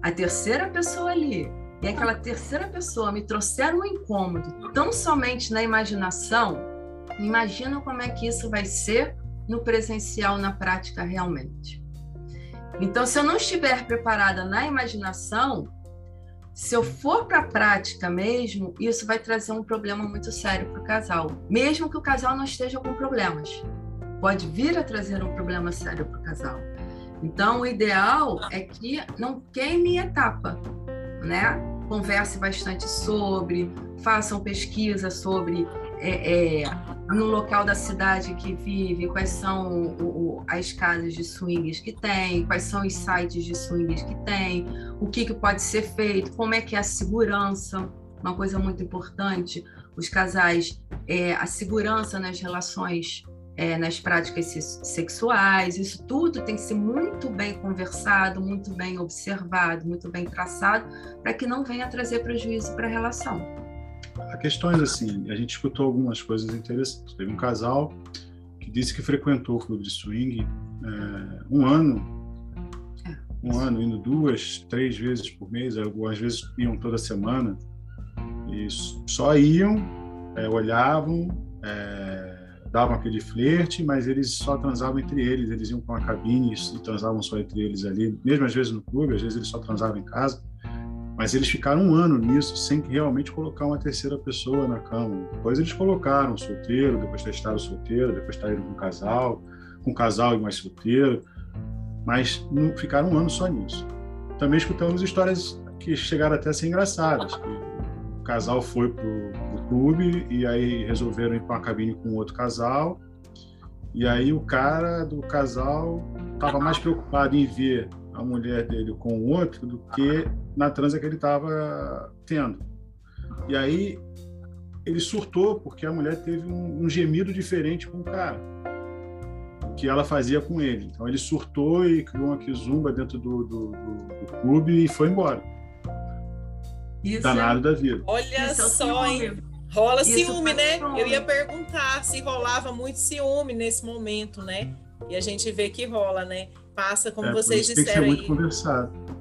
a terceira pessoa ali e aquela terceira pessoa me trouxer um incômodo tão somente na imaginação, imagina como é que isso vai ser no presencial, na prática realmente. Então, se eu não estiver preparada na imaginação, se eu for para a prática mesmo, isso vai trazer um problema muito sério para o casal, mesmo que o casal não esteja com problemas. Pode vir a trazer um problema sério para o casal. Então, o ideal é que não queime etapa, né? Converse bastante sobre, façam pesquisa sobre é, é, no local da cidade que vive, quais são o, o, as casas de swings que tem, quais são os sites de swings que tem, o que, que pode ser feito, como é que é a segurança, uma coisa muito importante, os casais, é, a segurança nas relações é, nas práticas sexuais, isso tudo tem que ser muito bem conversado, muito bem observado, muito bem traçado, para que não venha trazer prejuízo para a relação. A questões assim, a gente escutou algumas coisas interessantes. Teve um casal que disse que frequentou o clube de swing é, um ano, é. um ano indo duas, três vezes por mês, às vezes iam toda semana e só iam, é, olhavam. É, davam aquele flerte, mas eles só transavam entre eles, eles iam com a cabine e transavam só entre eles ali, mesmo às vezes no clube, às vezes eles só transavam em casa, mas eles ficaram um ano nisso sem realmente colocar uma terceira pessoa na cama. Depois eles colocaram solteiro, depois testaram solteiro, depois testaram com casal, com casal e mais solteiro, mas não ficaram um ano só nisso. Também escutamos histórias que chegaram até a ser engraçadas, o casal foi pro, pro clube e aí resolveram ir para uma cabine com outro casal. E aí o cara do casal estava mais preocupado em ver a mulher dele com o outro do que na transa que ele estava tendo. E aí ele surtou porque a mulher teve um, um gemido diferente com o cara que ela fazia com ele. Então ele surtou e criou uma kizumba dentro do, do, do, do clube e foi embora. Isso Danado é... da vida. Olha Isso é só, hein? Rola Isso ciúme, né? Eu ia perguntar se rolava muito ciúme nesse momento, né? E a gente vê que rola, né? Passa, como é, vocês disseram aí,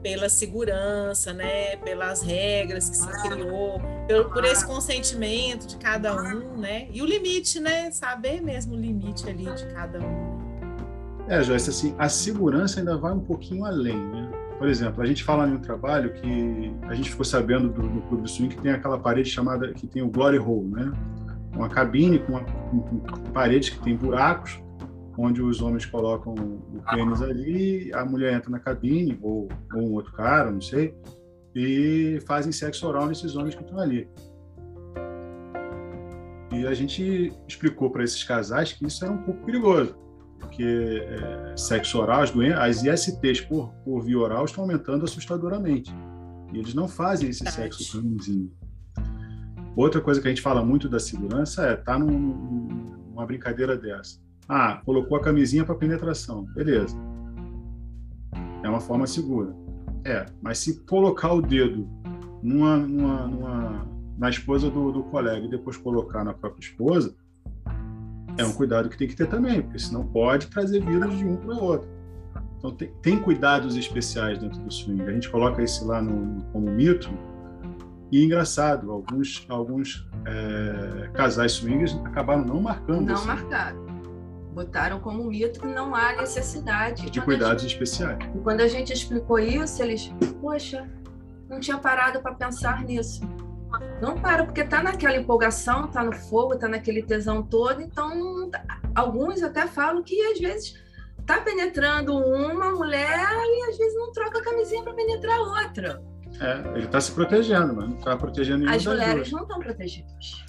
pela segurança, né? Pelas regras que se criou, por, por, esse consentimento de cada um, né? E o limite, né? Saber mesmo o limite ali de cada um. É, Joyce, assim, a segurança ainda vai um pouquinho além, né? Por exemplo, a gente fala em um trabalho que a gente ficou sabendo do, do Clube do Swing que tem aquela parede chamada, que tem o Glory Hole, né? Uma cabine com, uma, com, com paredes que tem buracos, onde os homens colocam o pênis ali, a mulher entra na cabine, ou, ou um outro cara, não sei, e fazem sexo oral nesses homens que estão ali. E a gente explicou para esses casais que isso era um pouco perigoso porque é, sexo oral, as, as ISTs por, por via oral estão aumentando assustadoramente. E eles não fazem esse sexo comumzinho. Outra coisa que a gente fala muito da segurança é tá num, numa brincadeira dessa. Ah, colocou a camisinha para penetração, beleza. É uma forma segura. É, mas se colocar o dedo numa, numa, numa na esposa do, do colega e depois colocar na própria esposa, é um cuidado que tem que ter também, porque senão pode trazer vírus de um para o outro. Então tem, tem, cuidados especiais dentro do swing. A gente coloca isso lá no, como mito. E engraçado, alguns, alguns é, casais swingers acabaram não marcando. Não marcaram. Botaram como mito que não há necessidade. De cuidados gente, especiais. E quando a gente explicou isso, eles, poxa, não tinha parado para pensar nisso. Não para, porque tá naquela empolgação, tá no fogo, tá naquele tesão todo. Então, alguns até falam que às vezes tá penetrando uma mulher e às vezes não troca a camisinha para penetrar outra. É, ele tá se protegendo, mas não tá protegendo nenhuma As mulheres não estão protegidas.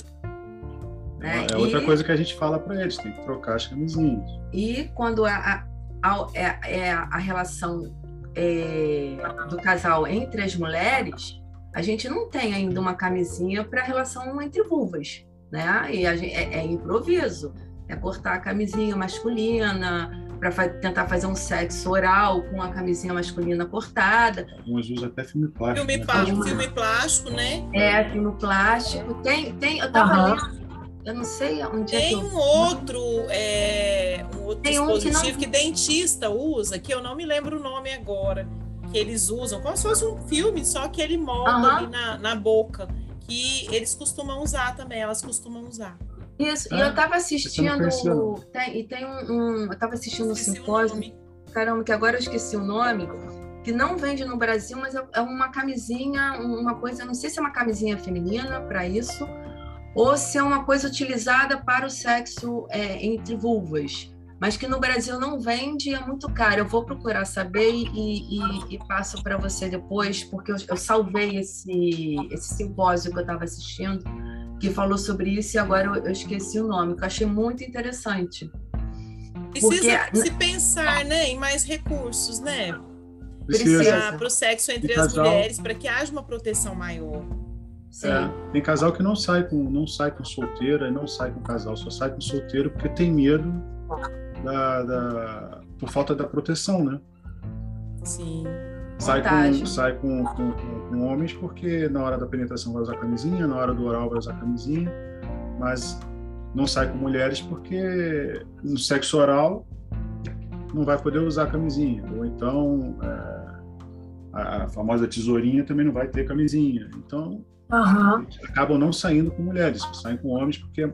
Né? É, outra e... coisa que a gente fala para eles, tem que trocar as camisinhas. E quando a, a, a, é, é a relação é, do casal entre as mulheres, a gente não tem ainda uma camisinha para relação entre vulvas, né? E gente, é, é, improviso, é cortar a camisinha masculina para fa tentar fazer um sexo oral com a camisinha masculina cortada. Alguns usam até filme plástico. Filme, né? plástico, filme plástico, né? É, filme plástico. Tem, tem, eu tava uhum. lendo eu não sei onde é tem é um outro, é, um outro tem dispositivo um que, não... que, dentista usa, que eu não me lembro o nome agora, que eles usam, como se fosse um filme, só que ele molda uhum. ali na, na boca, que eles costumam usar também, elas costumam usar. Isso, ah, e eu estava assistindo, tem, e tem um, um eu estava assistindo um simpósio, caramba, que agora eu esqueci o nome, que não vende no Brasil, mas é, é uma camisinha, uma coisa, não sei se é uma camisinha feminina para isso, ou se é uma coisa utilizada para o sexo é, entre vulvas mas que no Brasil não vende, é muito caro. Eu vou procurar saber e, e, e passo para você depois, porque eu, eu, salvei esse, esse simpósio que eu estava assistindo, que falou sobre isso, e agora eu, eu, esqueci o nome, que eu achei muito interessante. Precisa porque... se pensar né, em mais recursos, né? Precisa. Para o sexo entre as mulheres, para que haja uma proteção maior. É, tem casal que não sai com não sai com solteira, não sai com casal, só sai com solteiro porque tem medo da, da, por falta da proteção, né? Sim. Sai, com, sai com, com, com, homens porque na hora da penetração vai usar camisinha, na hora do oral vai usar camisinha, mas não sai com mulheres porque no sexo oral não vai poder usar camisinha. Ou então é, a, famosa tesourinha também não vai ter camisinha. Então uhum. acabam não saindo com mulheres, saem com homens porque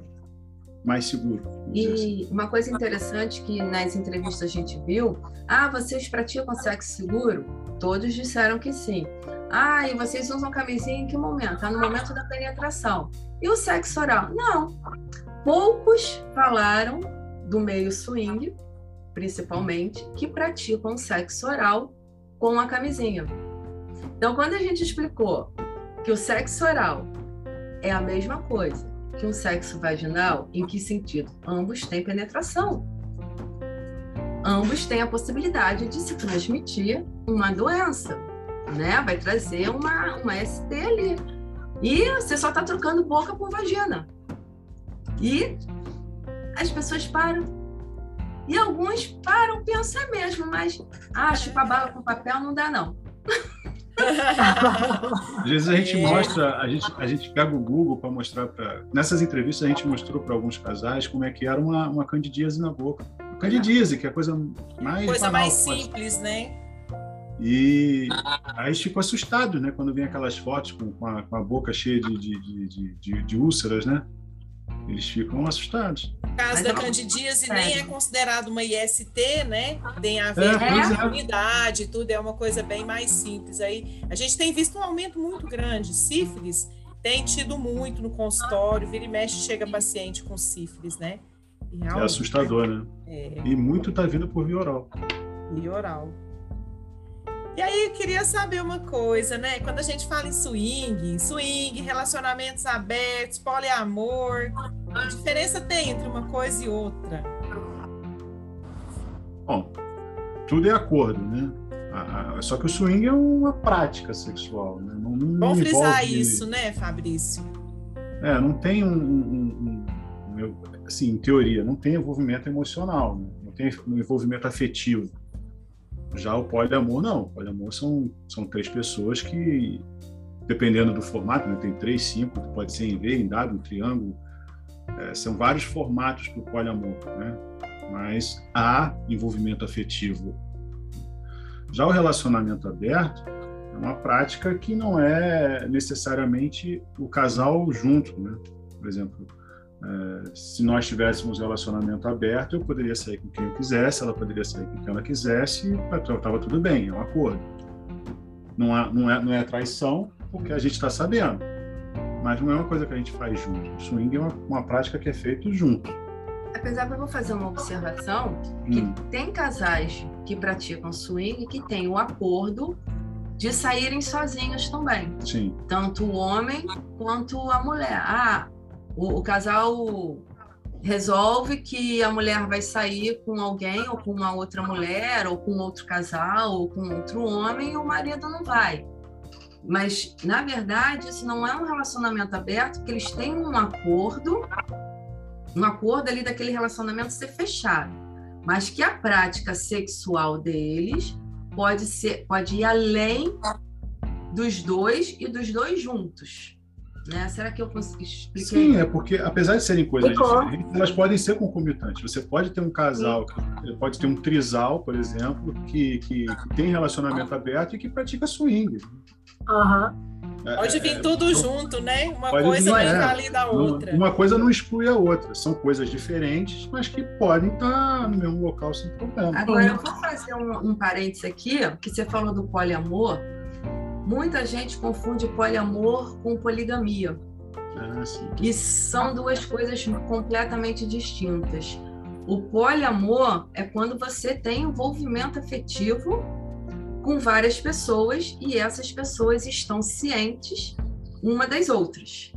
mais seguro. E assim. uma coisa interessante que nas entrevistas a gente viu, ah, vocês praticam sexo seguro? Todos disseram que sim. Ah, e vocês usam camisinha em que momento? Tá no momento da penetração. E o sexo oral? Não. Poucos falaram do meio swing, principalmente, que praticam sexo oral com a camisinha. Então, quando a gente explicou que o sexo oral é a mesma coisa que um sexo vaginal, em que sentido? Ambos têm penetração. Ambos têm a possibilidade de se transmitir uma doença, né? Vai trazer uma, uma ST ali. E você só está trocando boca por vagina. E as pessoas param. E alguns param pensar mesmo, mas ah, chupar bala com papel não dá, não. Às vezes a gente é. mostra, a gente, a gente pega o Google para mostrar para. Nessas entrevistas a gente mostrou para alguns casais como é que era uma, uma candidíase na boca. Candidíase, que é a coisa mais. Coisa banal, mais simples, né? E aí eles ficam assustados, né? Quando vem aquelas fotos com, com, a, com a boca cheia de, de, de, de úlceras, né? Eles ficam assustados. O caso da candidíase nem é considerado uma IST, né? Tem a ver é, com a unidade, tudo é uma coisa bem mais simples. Aí a gente tem visto um aumento muito grande. Sífilis tem tido muito no consultório, vira e mexe chega paciente com sífilis, né? é assustador, né? É. E muito tá vindo por via oral. Via oral. E aí, eu queria saber uma coisa, né? Quando a gente fala em swing, swing, relacionamentos abertos, poliamor, a diferença tem entre uma coisa e outra? Bom, tudo é acordo, né? Só que o swing é uma prática sexual, né? Não, não Vamos frisar envolve... isso, né, Fabrício? É, não tem um, um, um, um, assim, em teoria, não tem envolvimento emocional, né? não tem um envolvimento afetivo. Já o poliamor, não. O poliamor são, são três pessoas que, dependendo do formato, né, tem três, cinco, pode ser em V, em W, triângulo, é, são vários formatos para o poliamor, né? Mas há envolvimento afetivo. Já o relacionamento aberto é uma prática que não é necessariamente o casal junto, né? Por exemplo, é, se nós tivéssemos relacionamento aberto, eu poderia sair com quem eu quisesse, ela poderia sair com quem ela quisesse, estava tudo bem, é um acordo. Não é, não é, não é traição, porque a gente está sabendo, mas não é uma coisa que a gente faz junto. O swing é uma, uma prática que é feito junto. Apesar que eu vou fazer uma observação, que hum. tem casais que praticam swing que têm o acordo de saírem sozinhos também. Sim. Tanto o homem quanto a mulher. Ah, o, o casal resolve que a mulher vai sair com alguém ou com uma outra mulher ou com outro casal ou com outro homem e o marido não vai. Mas na verdade isso não é um relacionamento aberto, porque eles têm um acordo, um acordo ali daquele relacionamento ser fechado, mas que a prática sexual deles pode ser, pode ir além dos dois e dos dois juntos. Né? Será que eu expliquei? Sim, é porque apesar de serem coisas diferentes, elas podem ser concomitantes. Você pode ter um casal, Sim. pode ter um trisal, por exemplo, que, que, que tem relacionamento aberto e que pratica swing. Uhum. Pode vir é, tudo junto, né? Uma coisa vai é, ali da outra. Uma coisa não exclui a outra. São coisas diferentes, mas que podem estar no mesmo local sem problema. Agora, eu vou fazer um, um parênteses aqui, que você falou do poliamor. Muita gente confunde poliamor com poligamia. Ah, e são duas coisas completamente distintas. O poliamor é quando você tem envolvimento afetivo com várias pessoas e essas pessoas estão cientes uma das outras.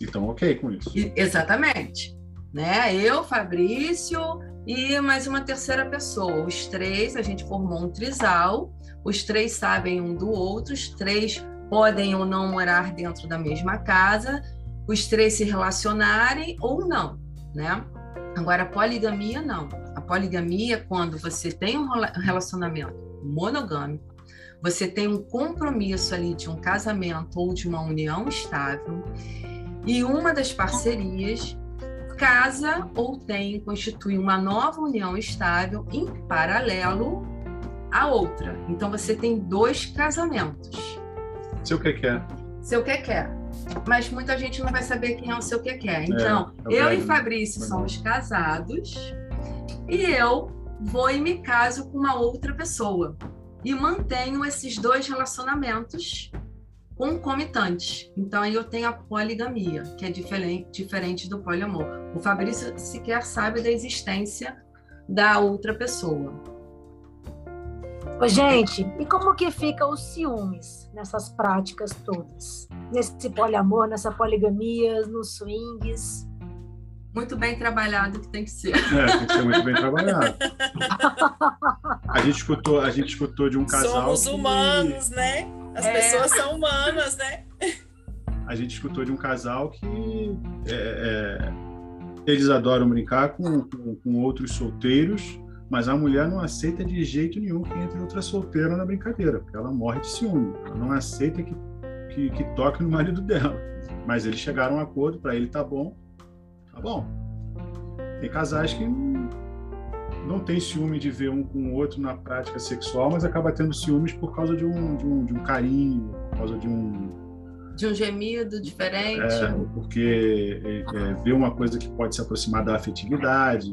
E estão ok com isso. E, exatamente. Né? Eu, Fabrício e mais uma terceira pessoa. Os três, a gente formou um trisal os três sabem um do outro, os três podem ou não morar dentro da mesma casa, os três se relacionarem ou não, né? Agora, a poligamia não. A poligamia é quando você tem um relacionamento monogâmico, você tem um compromisso ali de um casamento ou de uma união estável, e uma das parcerias casa ou tem, constitui uma nova união estável em paralelo a outra. Então você tem dois casamentos. Seu que quer. Seu que quer. Mas muita gente não vai saber quem é o seu que quer. Então, é, é eu e Fabrício somos casados e eu vou e me caso com uma outra pessoa e mantenho esses dois relacionamentos concomitantes. Então aí eu tenho a poligamia, que é diferente, diferente do poliamor. O Fabrício sequer sabe da existência da outra pessoa. Ô, gente, e como que fica os ciúmes nessas práticas todas? Nesse poliamor, nessa poligamia, nos swings? Muito bem trabalhado que tem que ser. É, tem que ser muito bem trabalhado. a gente escutou, a gente escutou de um casal. Somos humanos, né? As é. pessoas são humanas, né? a gente escutou de um casal que é, é, eles adoram brincar com, com, com, outros solteiros, mas a mulher não aceita de jeito nenhum que entre outra solteira na brincadeira, porque ela morre de ciúme. Ela não aceita que, que, que toque no marido dela. Mas eles chegaram a um acordo, para ele tá bom, tá bom. Tem casais que não tem ciúme de ver um com o outro na prática sexual, mas acaba tendo ciúmes por causa de um, de um, de um carinho, por causa de um. De um gemido diferente. É, porque é, é, vê uma coisa que pode se aproximar da afetividade.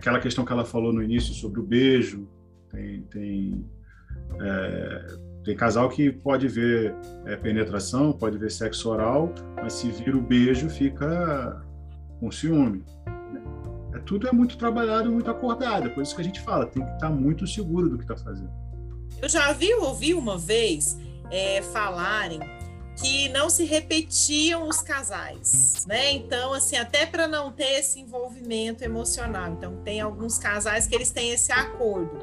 Aquela questão que ela falou no início sobre o beijo. Tem, tem, é, tem casal que pode ver é, penetração, pode ver sexo oral, mas se vira o beijo, fica com ciúme tudo é muito trabalhado, muito acordado. É por isso que a gente fala, tem que estar muito seguro do que está fazendo. Eu já vi, ouvi uma vez é, falarem que não se repetiam os casais, né? Então, assim, até para não ter esse envolvimento emocional. Então, tem alguns casais que eles têm esse acordo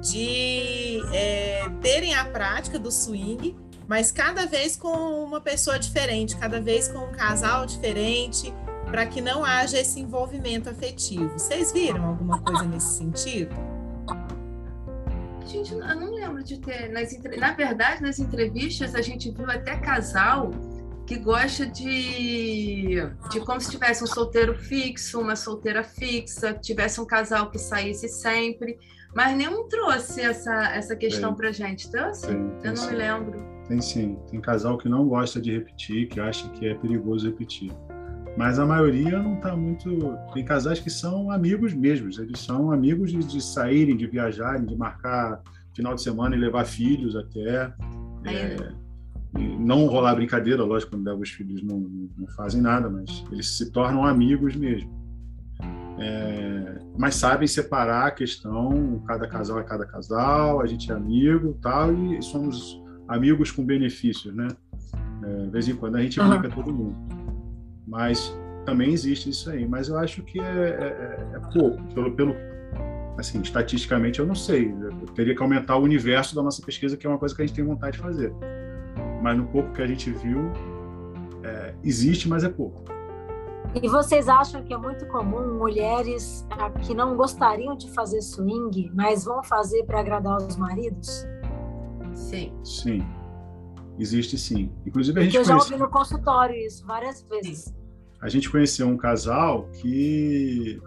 de é, terem a prática do swing, mas cada vez com uma pessoa diferente, cada vez com um casal diferente, para que não haja esse envolvimento afetivo. Vocês viram alguma coisa nesse sentido? Gente, eu não lembro de ter. Nas, na verdade, nas entrevistas, a gente viu até casal que gosta de, de como se tivesse um solteiro fixo, uma solteira fixa, tivesse um casal que saísse sempre, mas nenhum trouxe essa, essa questão para gente. Trouxe? Tem, tem eu não sim. me lembro. Tem sim. Tem casal que não gosta de repetir, que acha que é perigoso repetir mas a maioria não está muito. Tem casais que são amigos mesmos, eles são amigos de, de saírem, de viajarem, de marcar final de semana e levar filhos até. É, não rolar brincadeira, lógico, quando leva os filhos não, não fazem nada, mas eles se tornam amigos mesmo. É, mas sabem separar a questão, cada casal é cada casal, a gente é amigo tal, e somos amigos com benefícios, né? É, de vez em quando a gente brinca uhum. todo mundo. Mas também existe isso aí. Mas eu acho que é, é, é pouco, pelo, pelo assim, estatisticamente eu não sei. Eu teria que aumentar o universo da nossa pesquisa, que é uma coisa que a gente tem vontade de fazer. Mas no pouco que a gente viu, é, existe, mas é pouco. E vocês acham que é muito comum mulheres ah, que não gostariam de fazer swing, mas vão fazer para agradar os maridos? Sim. Sim. Existe sim. Inclusive a gente. Porque eu já ouvi no consultório isso várias vezes. A gente conheceu um casal que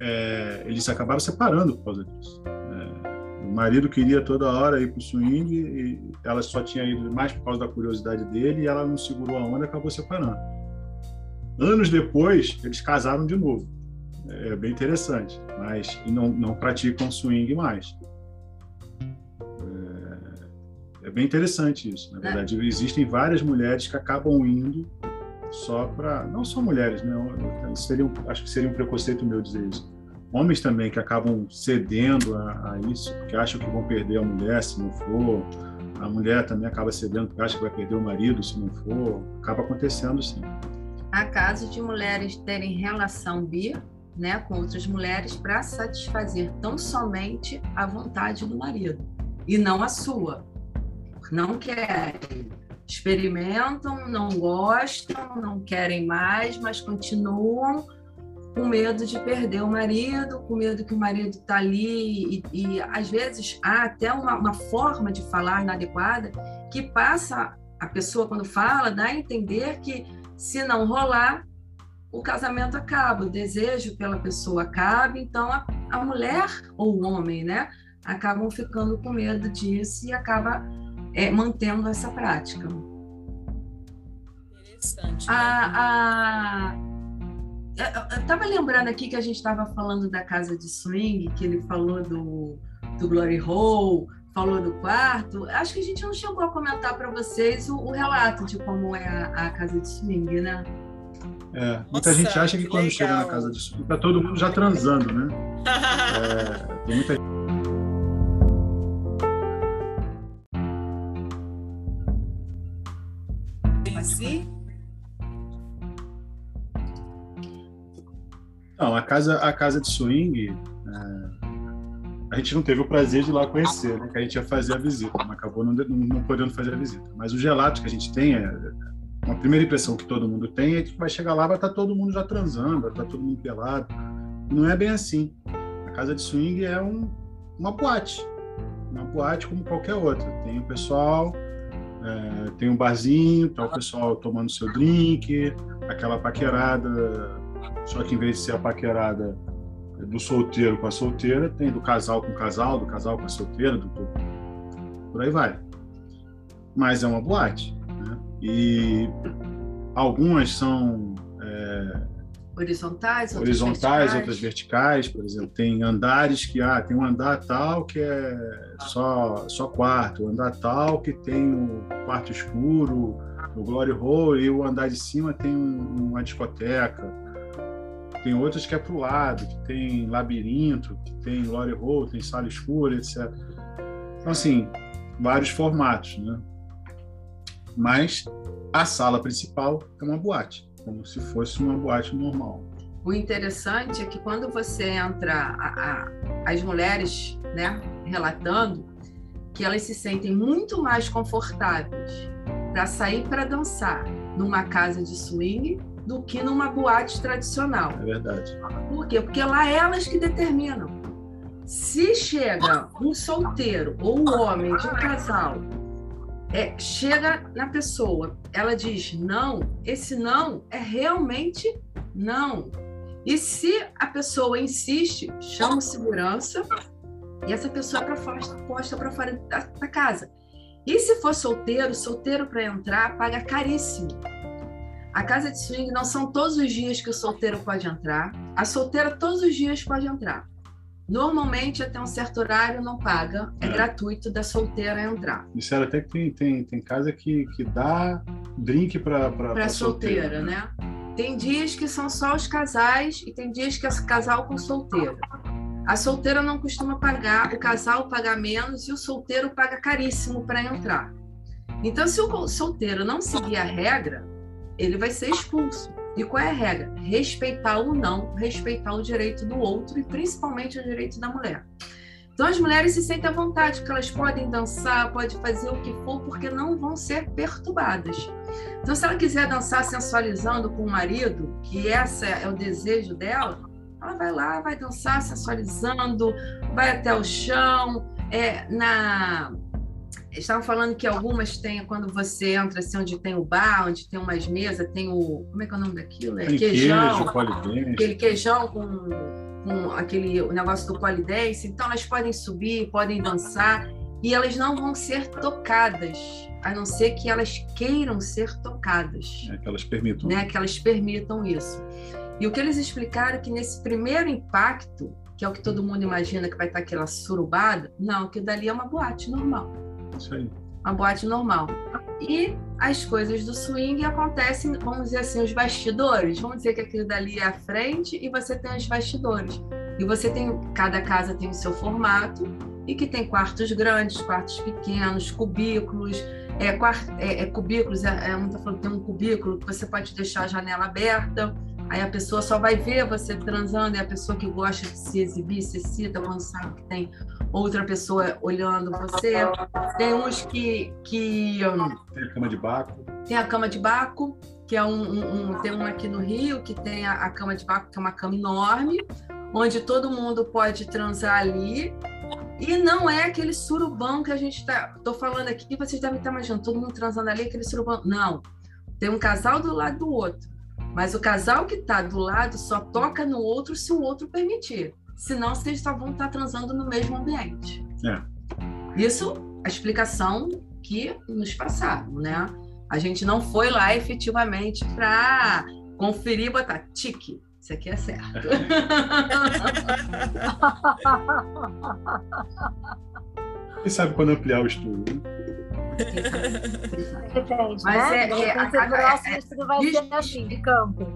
é, eles acabaram separando por causa disso. É, o marido queria toda hora ir para o swing e ela só tinha ido mais por causa da curiosidade dele e ela não segurou a onda e acabou separando. Anos depois, eles casaram de novo. É bem interessante, mas não, não praticam swing mais. É bem interessante isso, na verdade. É. Existem várias mulheres que acabam indo só para. Não só mulheres, né? Seria acho que seria um preconceito meu dizer isso. Homens também que acabam cedendo a, a, isso, porque acham que vão perder a mulher se não for. A mulher também acaba cedendo porque acha que vai perder o marido se não for. Acaba acontecendo sim. Há casos de mulheres terem relação bi né, com outras mulheres para satisfazer tão somente a vontade do marido e não a sua não querem. Experimentam, não gostam, não querem mais, mas continuam com medo de perder o marido, com medo que o marido está ali. E, e, às vezes há até uma, uma forma de falar inadequada que passa a pessoa, quando fala, dá a entender que se não rolar, o casamento acaba, o desejo pela pessoa acaba, então a, a mulher ou o homem, né, acabam ficando com medo disso e acaba é, mantendo essa prática. Interessante. A, a... Eu estava lembrando aqui que a gente estava falando da casa de swing, que ele falou do, do Glory Hole, falou do quarto. Acho que a gente não chegou a comentar para vocês o, o, relato de como é a, a casa de swing, né? É, muita Nossa, gente acha que, que quando legal. chega na casa de swing, tá todo mundo já transando, né? é, tem muita gente Não, a casa, a casa de swing, é, a gente não teve o prazer de ir lá conhecer, né? Que a gente ia fazer a visita, mas acabou não, não, não podendo fazer a visita. Mas os relatos que a gente tem é, uma primeira impressão que todo mundo tem é que vai chegar lá vai estar tá todo mundo já transando, vai estar tá todo mundo pelado. Não é bem assim. A casa de swing é um, uma boate, uma boate como qualquer outra. Tem o pessoal, é, tem um barzinho, tá o pessoal tomando seu drink, aquela paquerada, só que em vez de ser a paquerada do solteiro com a solteira, tem do casal com o casal, do casal com a solteira, do, do, por aí vai. Mas é uma boate. Né? E algumas são horizontais, outras horizontais, verticais. outras verticais, por exemplo, tem andares que ah, tem um andar tal que é só só quarto, o andar tal que tem o quarto escuro, o glory hole e o andar de cima tem um, uma discoteca. Tem outras que é para o lado, que tem labirinto, que tem glory hole, tem sala escura, etc. Então assim, vários formatos, né? Mas a sala principal é uma boate, como se fosse uma boate normal. O interessante é que quando você entra, a, a, as mulheres, né, relatando, que elas se sentem muito mais confortáveis para sair para dançar numa casa de swing do que numa boate tradicional. É verdade. Por quê? Porque lá elas que determinam. Se chega um solteiro ou um homem de um casal é, chega na pessoa, ela diz não, esse não é realmente não. E se a pessoa insiste, chama segurança e essa pessoa é para fora, posta para fora da, da, casa. E se for solteiro, solteiro para entrar paga caríssimo. A casa de swing não são todos os dias que o solteiro pode entrar, a solteira todos os dias pode entrar. Normalmente, até um certo horário, não paga, é, é. gratuito da solteira entrar. Disseram até que tem, tem, tem casa que, que dá drink para solteira, solteira, né? Tem dias que são só os casais e tem dias que é casal com solteira. A solteira não costuma pagar, o casal paga menos e o solteiro paga caríssimo para entrar. Então, se o solteiro não seguir a regra, ele vai ser expulso. E qual é a regra? Respeitar o não, respeitar o direito do outro e principalmente o direito da mulher. Então as mulheres se sentem à vontade, que elas podem dançar, podem fazer o que for, porque não vão ser perturbadas. Então, se ela quiser dançar sensualizando com o marido, que esse é o desejo dela, ela vai lá, vai dançar sensualizando, vai até o chão, é, na estavam falando que algumas têm, quando você entra assim, onde tem o bar, onde tem umas mesas, tem o. Como é que é o nome daquilo? É tem queijão. Queijo, aquele queijão com, com aquele o negócio do polidense. Então elas podem subir, podem dançar e elas não vão ser tocadas, a não ser que elas queiram ser tocadas. É, que elas permitam. Né? Que elas permitam isso. E o que eles explicaram é que nesse primeiro impacto, que é o que todo mundo imagina que vai estar aquela surubada, não, que dali é uma boate normal. Isso aí. Uma boate normal. E as coisas do swing acontecem, vamos dizer assim, os bastidores. Vamos dizer que aquilo dali é a frente e você tem os bastidores. E você tem, cada casa tem o seu formato e que tem quartos grandes, quartos pequenos, cubículos. É, quart, é, é cubículos, é, é, falando tem um cubículo que você pode deixar a janela aberta Aí a pessoa só vai ver você transando, e a pessoa que gosta de se exibir, se excita quando sabe que tem outra pessoa olhando você. Tem uns que. que um, tem a cama de baco. Tem a cama de baco, que é um. um, um tem um aqui no Rio, que tem a, a cama de baco, que é uma cama enorme, onde todo mundo pode transar ali. E não é aquele surubão que a gente está. Estou falando aqui, vocês devem estar imaginando, todo mundo transando ali, aquele surubão. Não. Tem um casal do lado do outro mas o casal que está do lado só toca no outro se o outro permitir. Senão, vocês vão estar tá transando no mesmo ambiente. É. Isso, a explicação que nos passaram, né? A gente não foi lá efetivamente para conferir e botar tique. Isso aqui é certo. Quem sabe quando ampliar o estudo, né? Depende, Mas né? é, é, a, a, próximo é, estudo vai ser assim, de campo.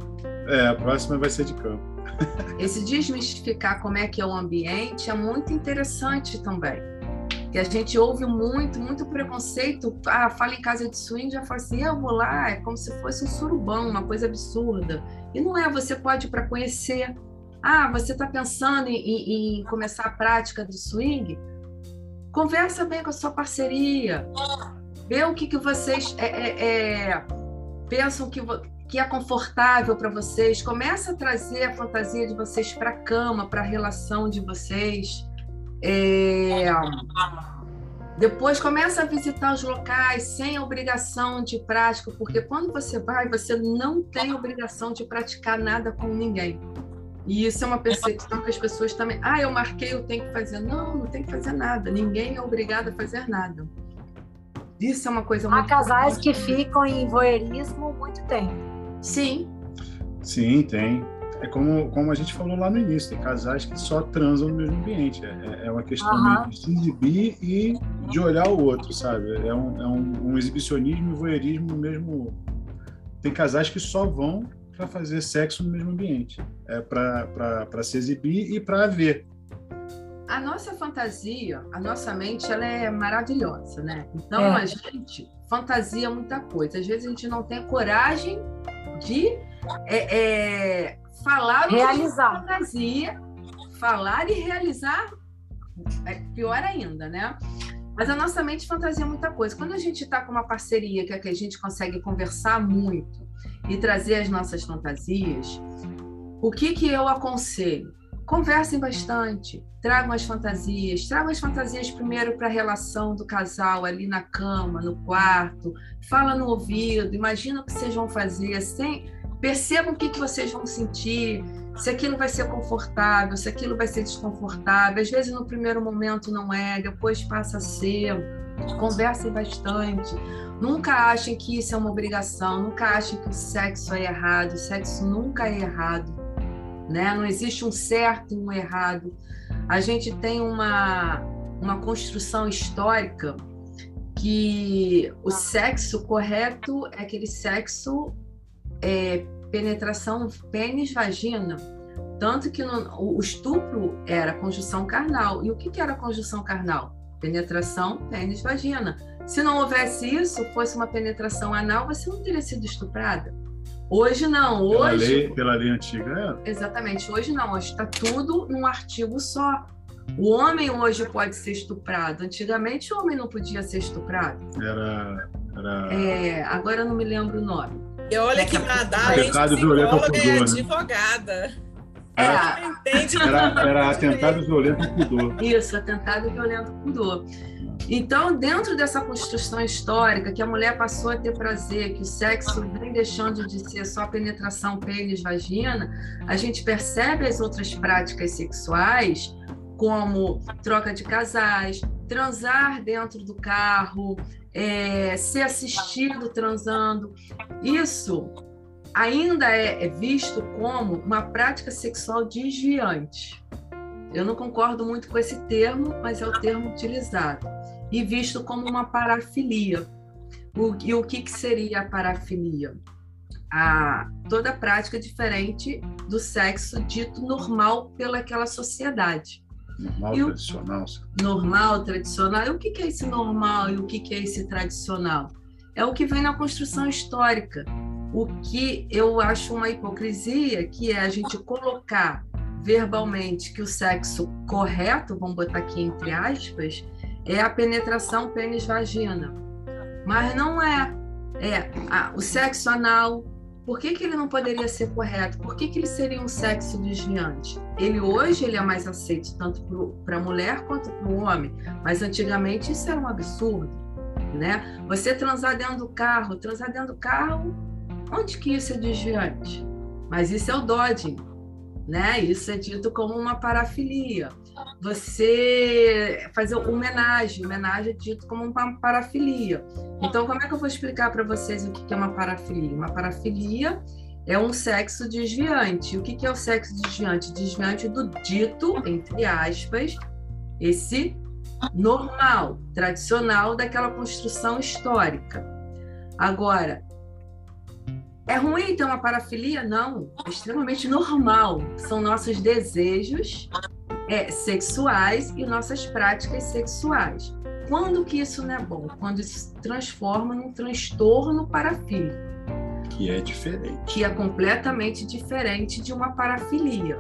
É, a próxima vai ser de campo. Esse desmistificar como é que é o ambiente é muito interessante também. Que a gente ouve muito, muito preconceito. Ah, fala em casa de swing, já fala assim, eu vou lá, é como se fosse um surubão, uma coisa absurda. E não é, você pode para conhecer. Ah, você está pensando em, em, em começar a prática do swing? Conversa bem com a sua parceria. Vê o que, que vocês. É, é, é, pensam que, que é confortável para vocês, começa a trazer a fantasia de vocês para a cama, para a relação de vocês. É... Depois começa a visitar os locais sem obrigação de prática, porque quando você vai, você não tem obrigação de praticar nada com ninguém. E isso é uma percepção que as pessoas também. Ah, eu marquei, eu tenho que fazer. Não, não tem que fazer nada. Ninguém é obrigado a fazer nada. Isso é uma coisa muito. Há casais que ficam em voyeurismo muito tempo. Sim. Sim, tem. É como, como a gente falou lá no início, tem casais que só transam no mesmo ambiente. É, é uma questão uhum. de se exibir e de olhar o outro, sabe? É um, é um, um exibicionismo e voyeurismo no mesmo. Tem casais que só vão para fazer sexo no mesmo ambiente. É para se exibir e para ver. A nossa fantasia, a nossa mente, ela é maravilhosa, né? Então é. a gente fantasia muita coisa. Às vezes a gente não tem coragem de é, é, falar realizar fantasia, falar e realizar é pior ainda, né? Mas a nossa mente fantasia muita coisa. Quando a gente está com uma parceria que, é que a gente consegue conversar muito, e trazer as nossas fantasias, o que, que eu aconselho? Conversem bastante, tragam as fantasias, tragam as fantasias primeiro para a relação do casal ali na cama, no quarto, fala no ouvido, imagina o que vocês vão fazer, sem, percebam o que, que vocês vão sentir, se aquilo vai ser confortável, se aquilo vai ser desconfortável. Às vezes no primeiro momento não é, depois passa a ser. Conversem bastante. Nunca achem que isso é uma obrigação, nunca achem que o sexo é errado, o sexo nunca é errado, né? Não existe um certo e um errado. A gente tem uma, uma construção histórica que o sexo correto é aquele sexo é, penetração pênis-vagina. Tanto que no, o estupro era conjunção carnal. E o que, que era conjunção carnal? Penetração pênis-vagina. Se não houvesse isso, fosse uma penetração anal, você não teria sido estuprada. Hoje não, hoje. Pela lei, pela lei antiga é. Exatamente, hoje não, hoje está tudo num artigo só. O homem hoje pode ser estuprado. Antigamente o homem não podia ser estuprado. Era. era... É, agora eu não me lembro o nome. E olha que nadar, é psicóloga e advogada. É. Era, era atentado violento ao pudor. Isso, atentado violento ao pudor. Então, dentro dessa construção histórica, que a mulher passou a ter prazer, que o sexo vem deixando de ser só penetração pênis-vagina, a gente percebe as outras práticas sexuais, como troca de casais, transar dentro do carro, é, ser assistido transando. Isso ainda é, é visto como uma prática sexual desviante. Eu não concordo muito com esse termo, mas é o termo utilizado e visto como uma parafilia. O, e o que, que seria a parafilia? A, toda prática diferente do sexo dito normal pelaquela sociedade. Normal, e tradicional. O, normal, tradicional. E o que, que é esse normal e o que, que é esse tradicional? É o que vem na construção histórica. O que eu acho uma hipocrisia, que é a gente colocar verbalmente que o sexo correto, vamos botar aqui entre aspas, é a penetração pênis-vagina. Mas não é. É a, o sexo anal. Por que, que ele não poderia ser correto? Por que, que ele seria um sexo desviante? Ele hoje ele é mais aceito tanto para a mulher quanto para o homem, mas antigamente isso era um absurdo, né? Você transar dentro do carro, transar dentro do carro, onde que isso é desviante? Mas isso é o dodging, né? Isso é dito como uma parafilia você fazer homenagem. Homenagem é dito como uma parafilia. Então, como é que eu vou explicar para vocês o que é uma parafilia? Uma parafilia é um sexo desviante. O que é o sexo desviante? Desviante do dito, entre aspas, esse normal, tradicional daquela construção histórica. Agora, é ruim ter uma parafilia? Não, é extremamente normal. São nossos desejos é, sexuais e nossas práticas sexuais. Quando que isso não é bom? Quando isso se transforma num transtorno parafílico. Que é diferente. Que é completamente diferente de uma parafilia.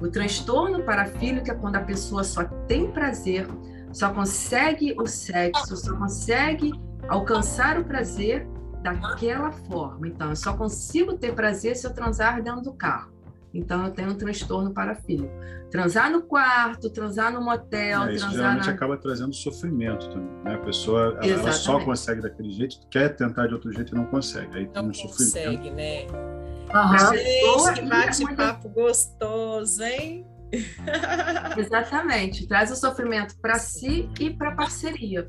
O transtorno parafílico é quando a pessoa só tem prazer, só consegue o sexo, só consegue alcançar o prazer daquela forma. Então, eu só consigo ter prazer se eu transar dentro do carro. Então, eu tenho um transtorno parafílico. Transar no quarto, transar no motel, é, isso transar geralmente na... acaba trazendo sofrimento também. Né? A pessoa ela, ela só consegue daquele jeito, quer tentar de outro jeito e não consegue. Aí não tem um consegue, sofrimento. né? Uhum. Gente, que bate-papo gostoso, hein? Exatamente. Traz o sofrimento para si e para a parceria.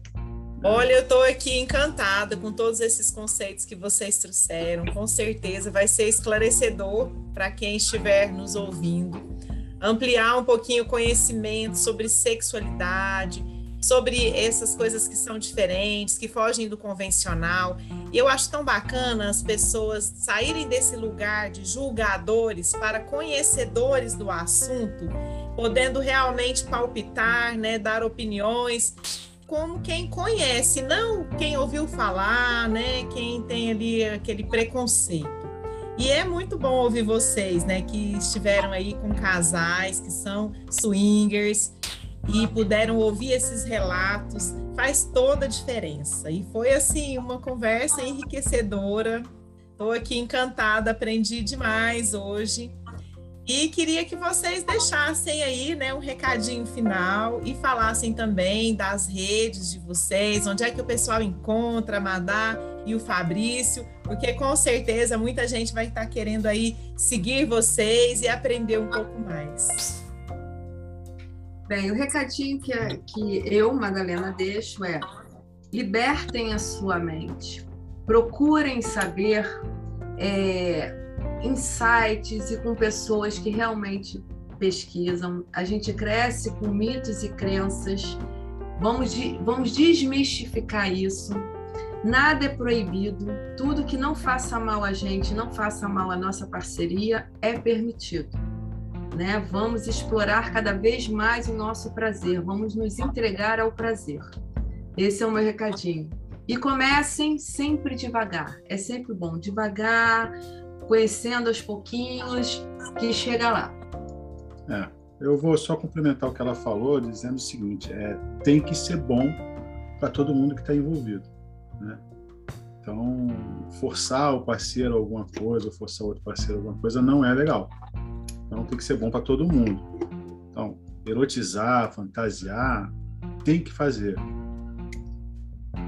Olha, eu estou aqui encantada com todos esses conceitos que vocês trouxeram. Com certeza vai ser esclarecedor para quem estiver nos ouvindo. Ampliar um pouquinho o conhecimento sobre sexualidade, sobre essas coisas que são diferentes, que fogem do convencional. E eu acho tão bacana as pessoas saírem desse lugar de julgadores para conhecedores do assunto, podendo realmente palpitar, né, dar opiniões como quem conhece, não quem ouviu falar, né? Quem tem ali aquele preconceito. E é muito bom ouvir vocês, né? Que estiveram aí com casais que são swingers e puderam ouvir esses relatos. Faz toda a diferença. E foi assim uma conversa enriquecedora. Estou aqui encantada, aprendi demais hoje. E queria que vocês deixassem aí né, um recadinho final e falassem também das redes de vocês, onde é que o pessoal encontra a Madá e o Fabrício, porque com certeza muita gente vai estar querendo aí seguir vocês e aprender um pouco mais. Bem, o recadinho que, que eu, Madalena, deixo é libertem a sua mente, procurem saber é, insights e com pessoas que realmente pesquisam. A gente cresce com mitos e crenças. Vamos, de, vamos desmistificar isso. Nada é proibido. Tudo que não faça mal a gente, não faça mal à nossa parceria, é permitido. Né? Vamos explorar cada vez mais o nosso prazer. Vamos nos entregar ao prazer. Esse é o meu recadinho. E comecem sempre devagar. É sempre bom. Devagar, conhecendo aos pouquinhos, que chega lá. É, eu vou só complementar o que ela falou, dizendo o seguinte: é, tem que ser bom para todo mundo que está envolvido. Né? Então, forçar o parceiro alguma coisa, forçar outro parceiro alguma coisa, não é legal. Então, tem que ser bom para todo mundo. Então, erotizar, fantasiar, tem que fazer.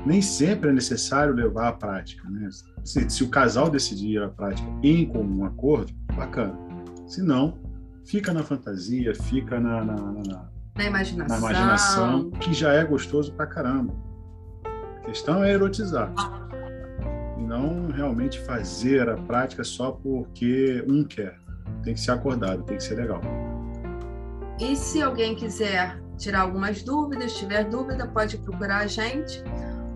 Nem sempre é necessário levar à prática. Né? Se, se o casal decidir ir à prática em comum acordo, bacana. Se não, fica na fantasia, fica na, na, na, na, imaginação. na imaginação, que já é gostoso pra caramba. A questão é erotizar. E não realmente fazer a prática só porque um quer. Tem que ser acordado, tem que ser legal. E se alguém quiser tirar algumas dúvidas, tiver dúvida, pode procurar a gente.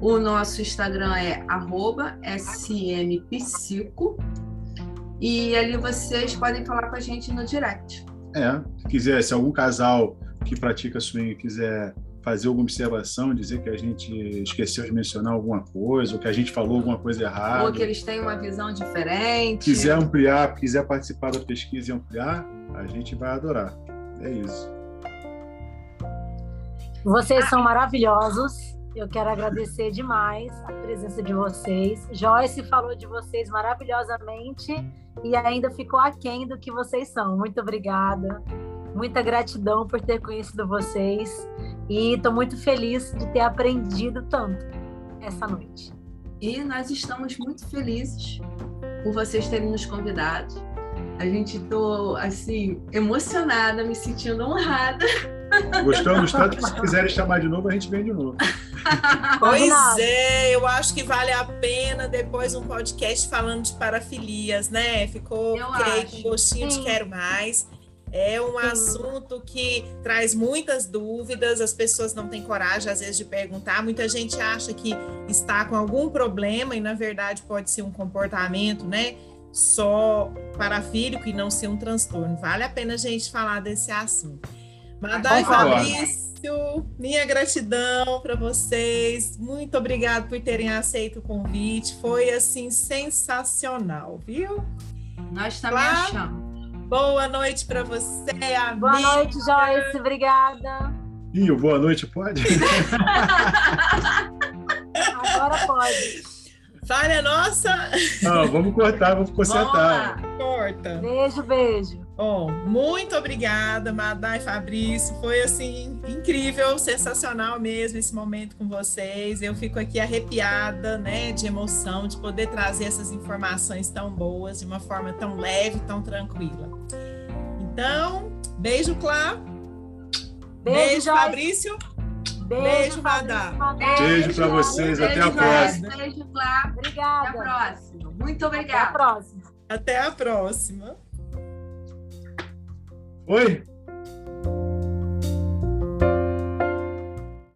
O nosso Instagram é smpsico e ali vocês podem falar com a gente no direct. É, se quiser, se algum casal que pratica swing quiser fazer alguma observação, dizer que a gente esqueceu de mencionar alguma coisa, ou que a gente falou alguma coisa errada. Ou que eles têm uma visão diferente. Quiser ampliar, quiser participar da pesquisa e ampliar, a gente vai adorar. É isso. Vocês são maravilhosos. Eu quero agradecer demais a presença de vocês. Joyce falou de vocês maravilhosamente e ainda ficou aquém do que vocês são. Muito obrigada. Muita gratidão por ter conhecido vocês e estou muito feliz de ter aprendido tanto essa noite. E nós estamos muito felizes por vocês terem nos convidado. A gente tô assim emocionada, me sentindo honrada. Gostamos tanto que se quiserem chamar de novo, a gente vem de novo. Pois é, eu acho que vale a pena depois um podcast falando de parafilias, né? Ficou okay, com gostinho Sim. de quero mais. É um Sim. assunto que traz muitas dúvidas, as pessoas não têm coragem, às vezes, de perguntar. Muita gente acha que está com algum problema e, na verdade, pode ser um comportamento, né? Só parafílico e não ser um transtorno. Vale a pena a gente falar desse assunto. Madai Fabrício, minha gratidão para vocês. Muito obrigado por terem aceito o convite. Foi assim sensacional, viu? Nós também claro. achamos. Boa noite para você, amiga. Boa noite, Joyce. Obrigada. Ih, boa noite, pode? Agora pode. Falha nossa! Não, vamos cortar, vamos consertar. Corta. Beijo, beijo. Bom, muito obrigada, Madá e Fabrício. Foi assim incrível, sensacional mesmo esse momento com vocês. Eu fico aqui arrepiada, né, de emoção de poder trazer essas informações tão boas de uma forma tão leve, tão tranquila. Então, beijo, Clá. Beijo, beijo Fabrício. Beijo, beijo Madá. Beijo para vocês, beijo, até a próxima. Beijo, Clá. Obrigada. Até a próxima. Muito obrigada. Até a próxima. Até a próxima. Oi?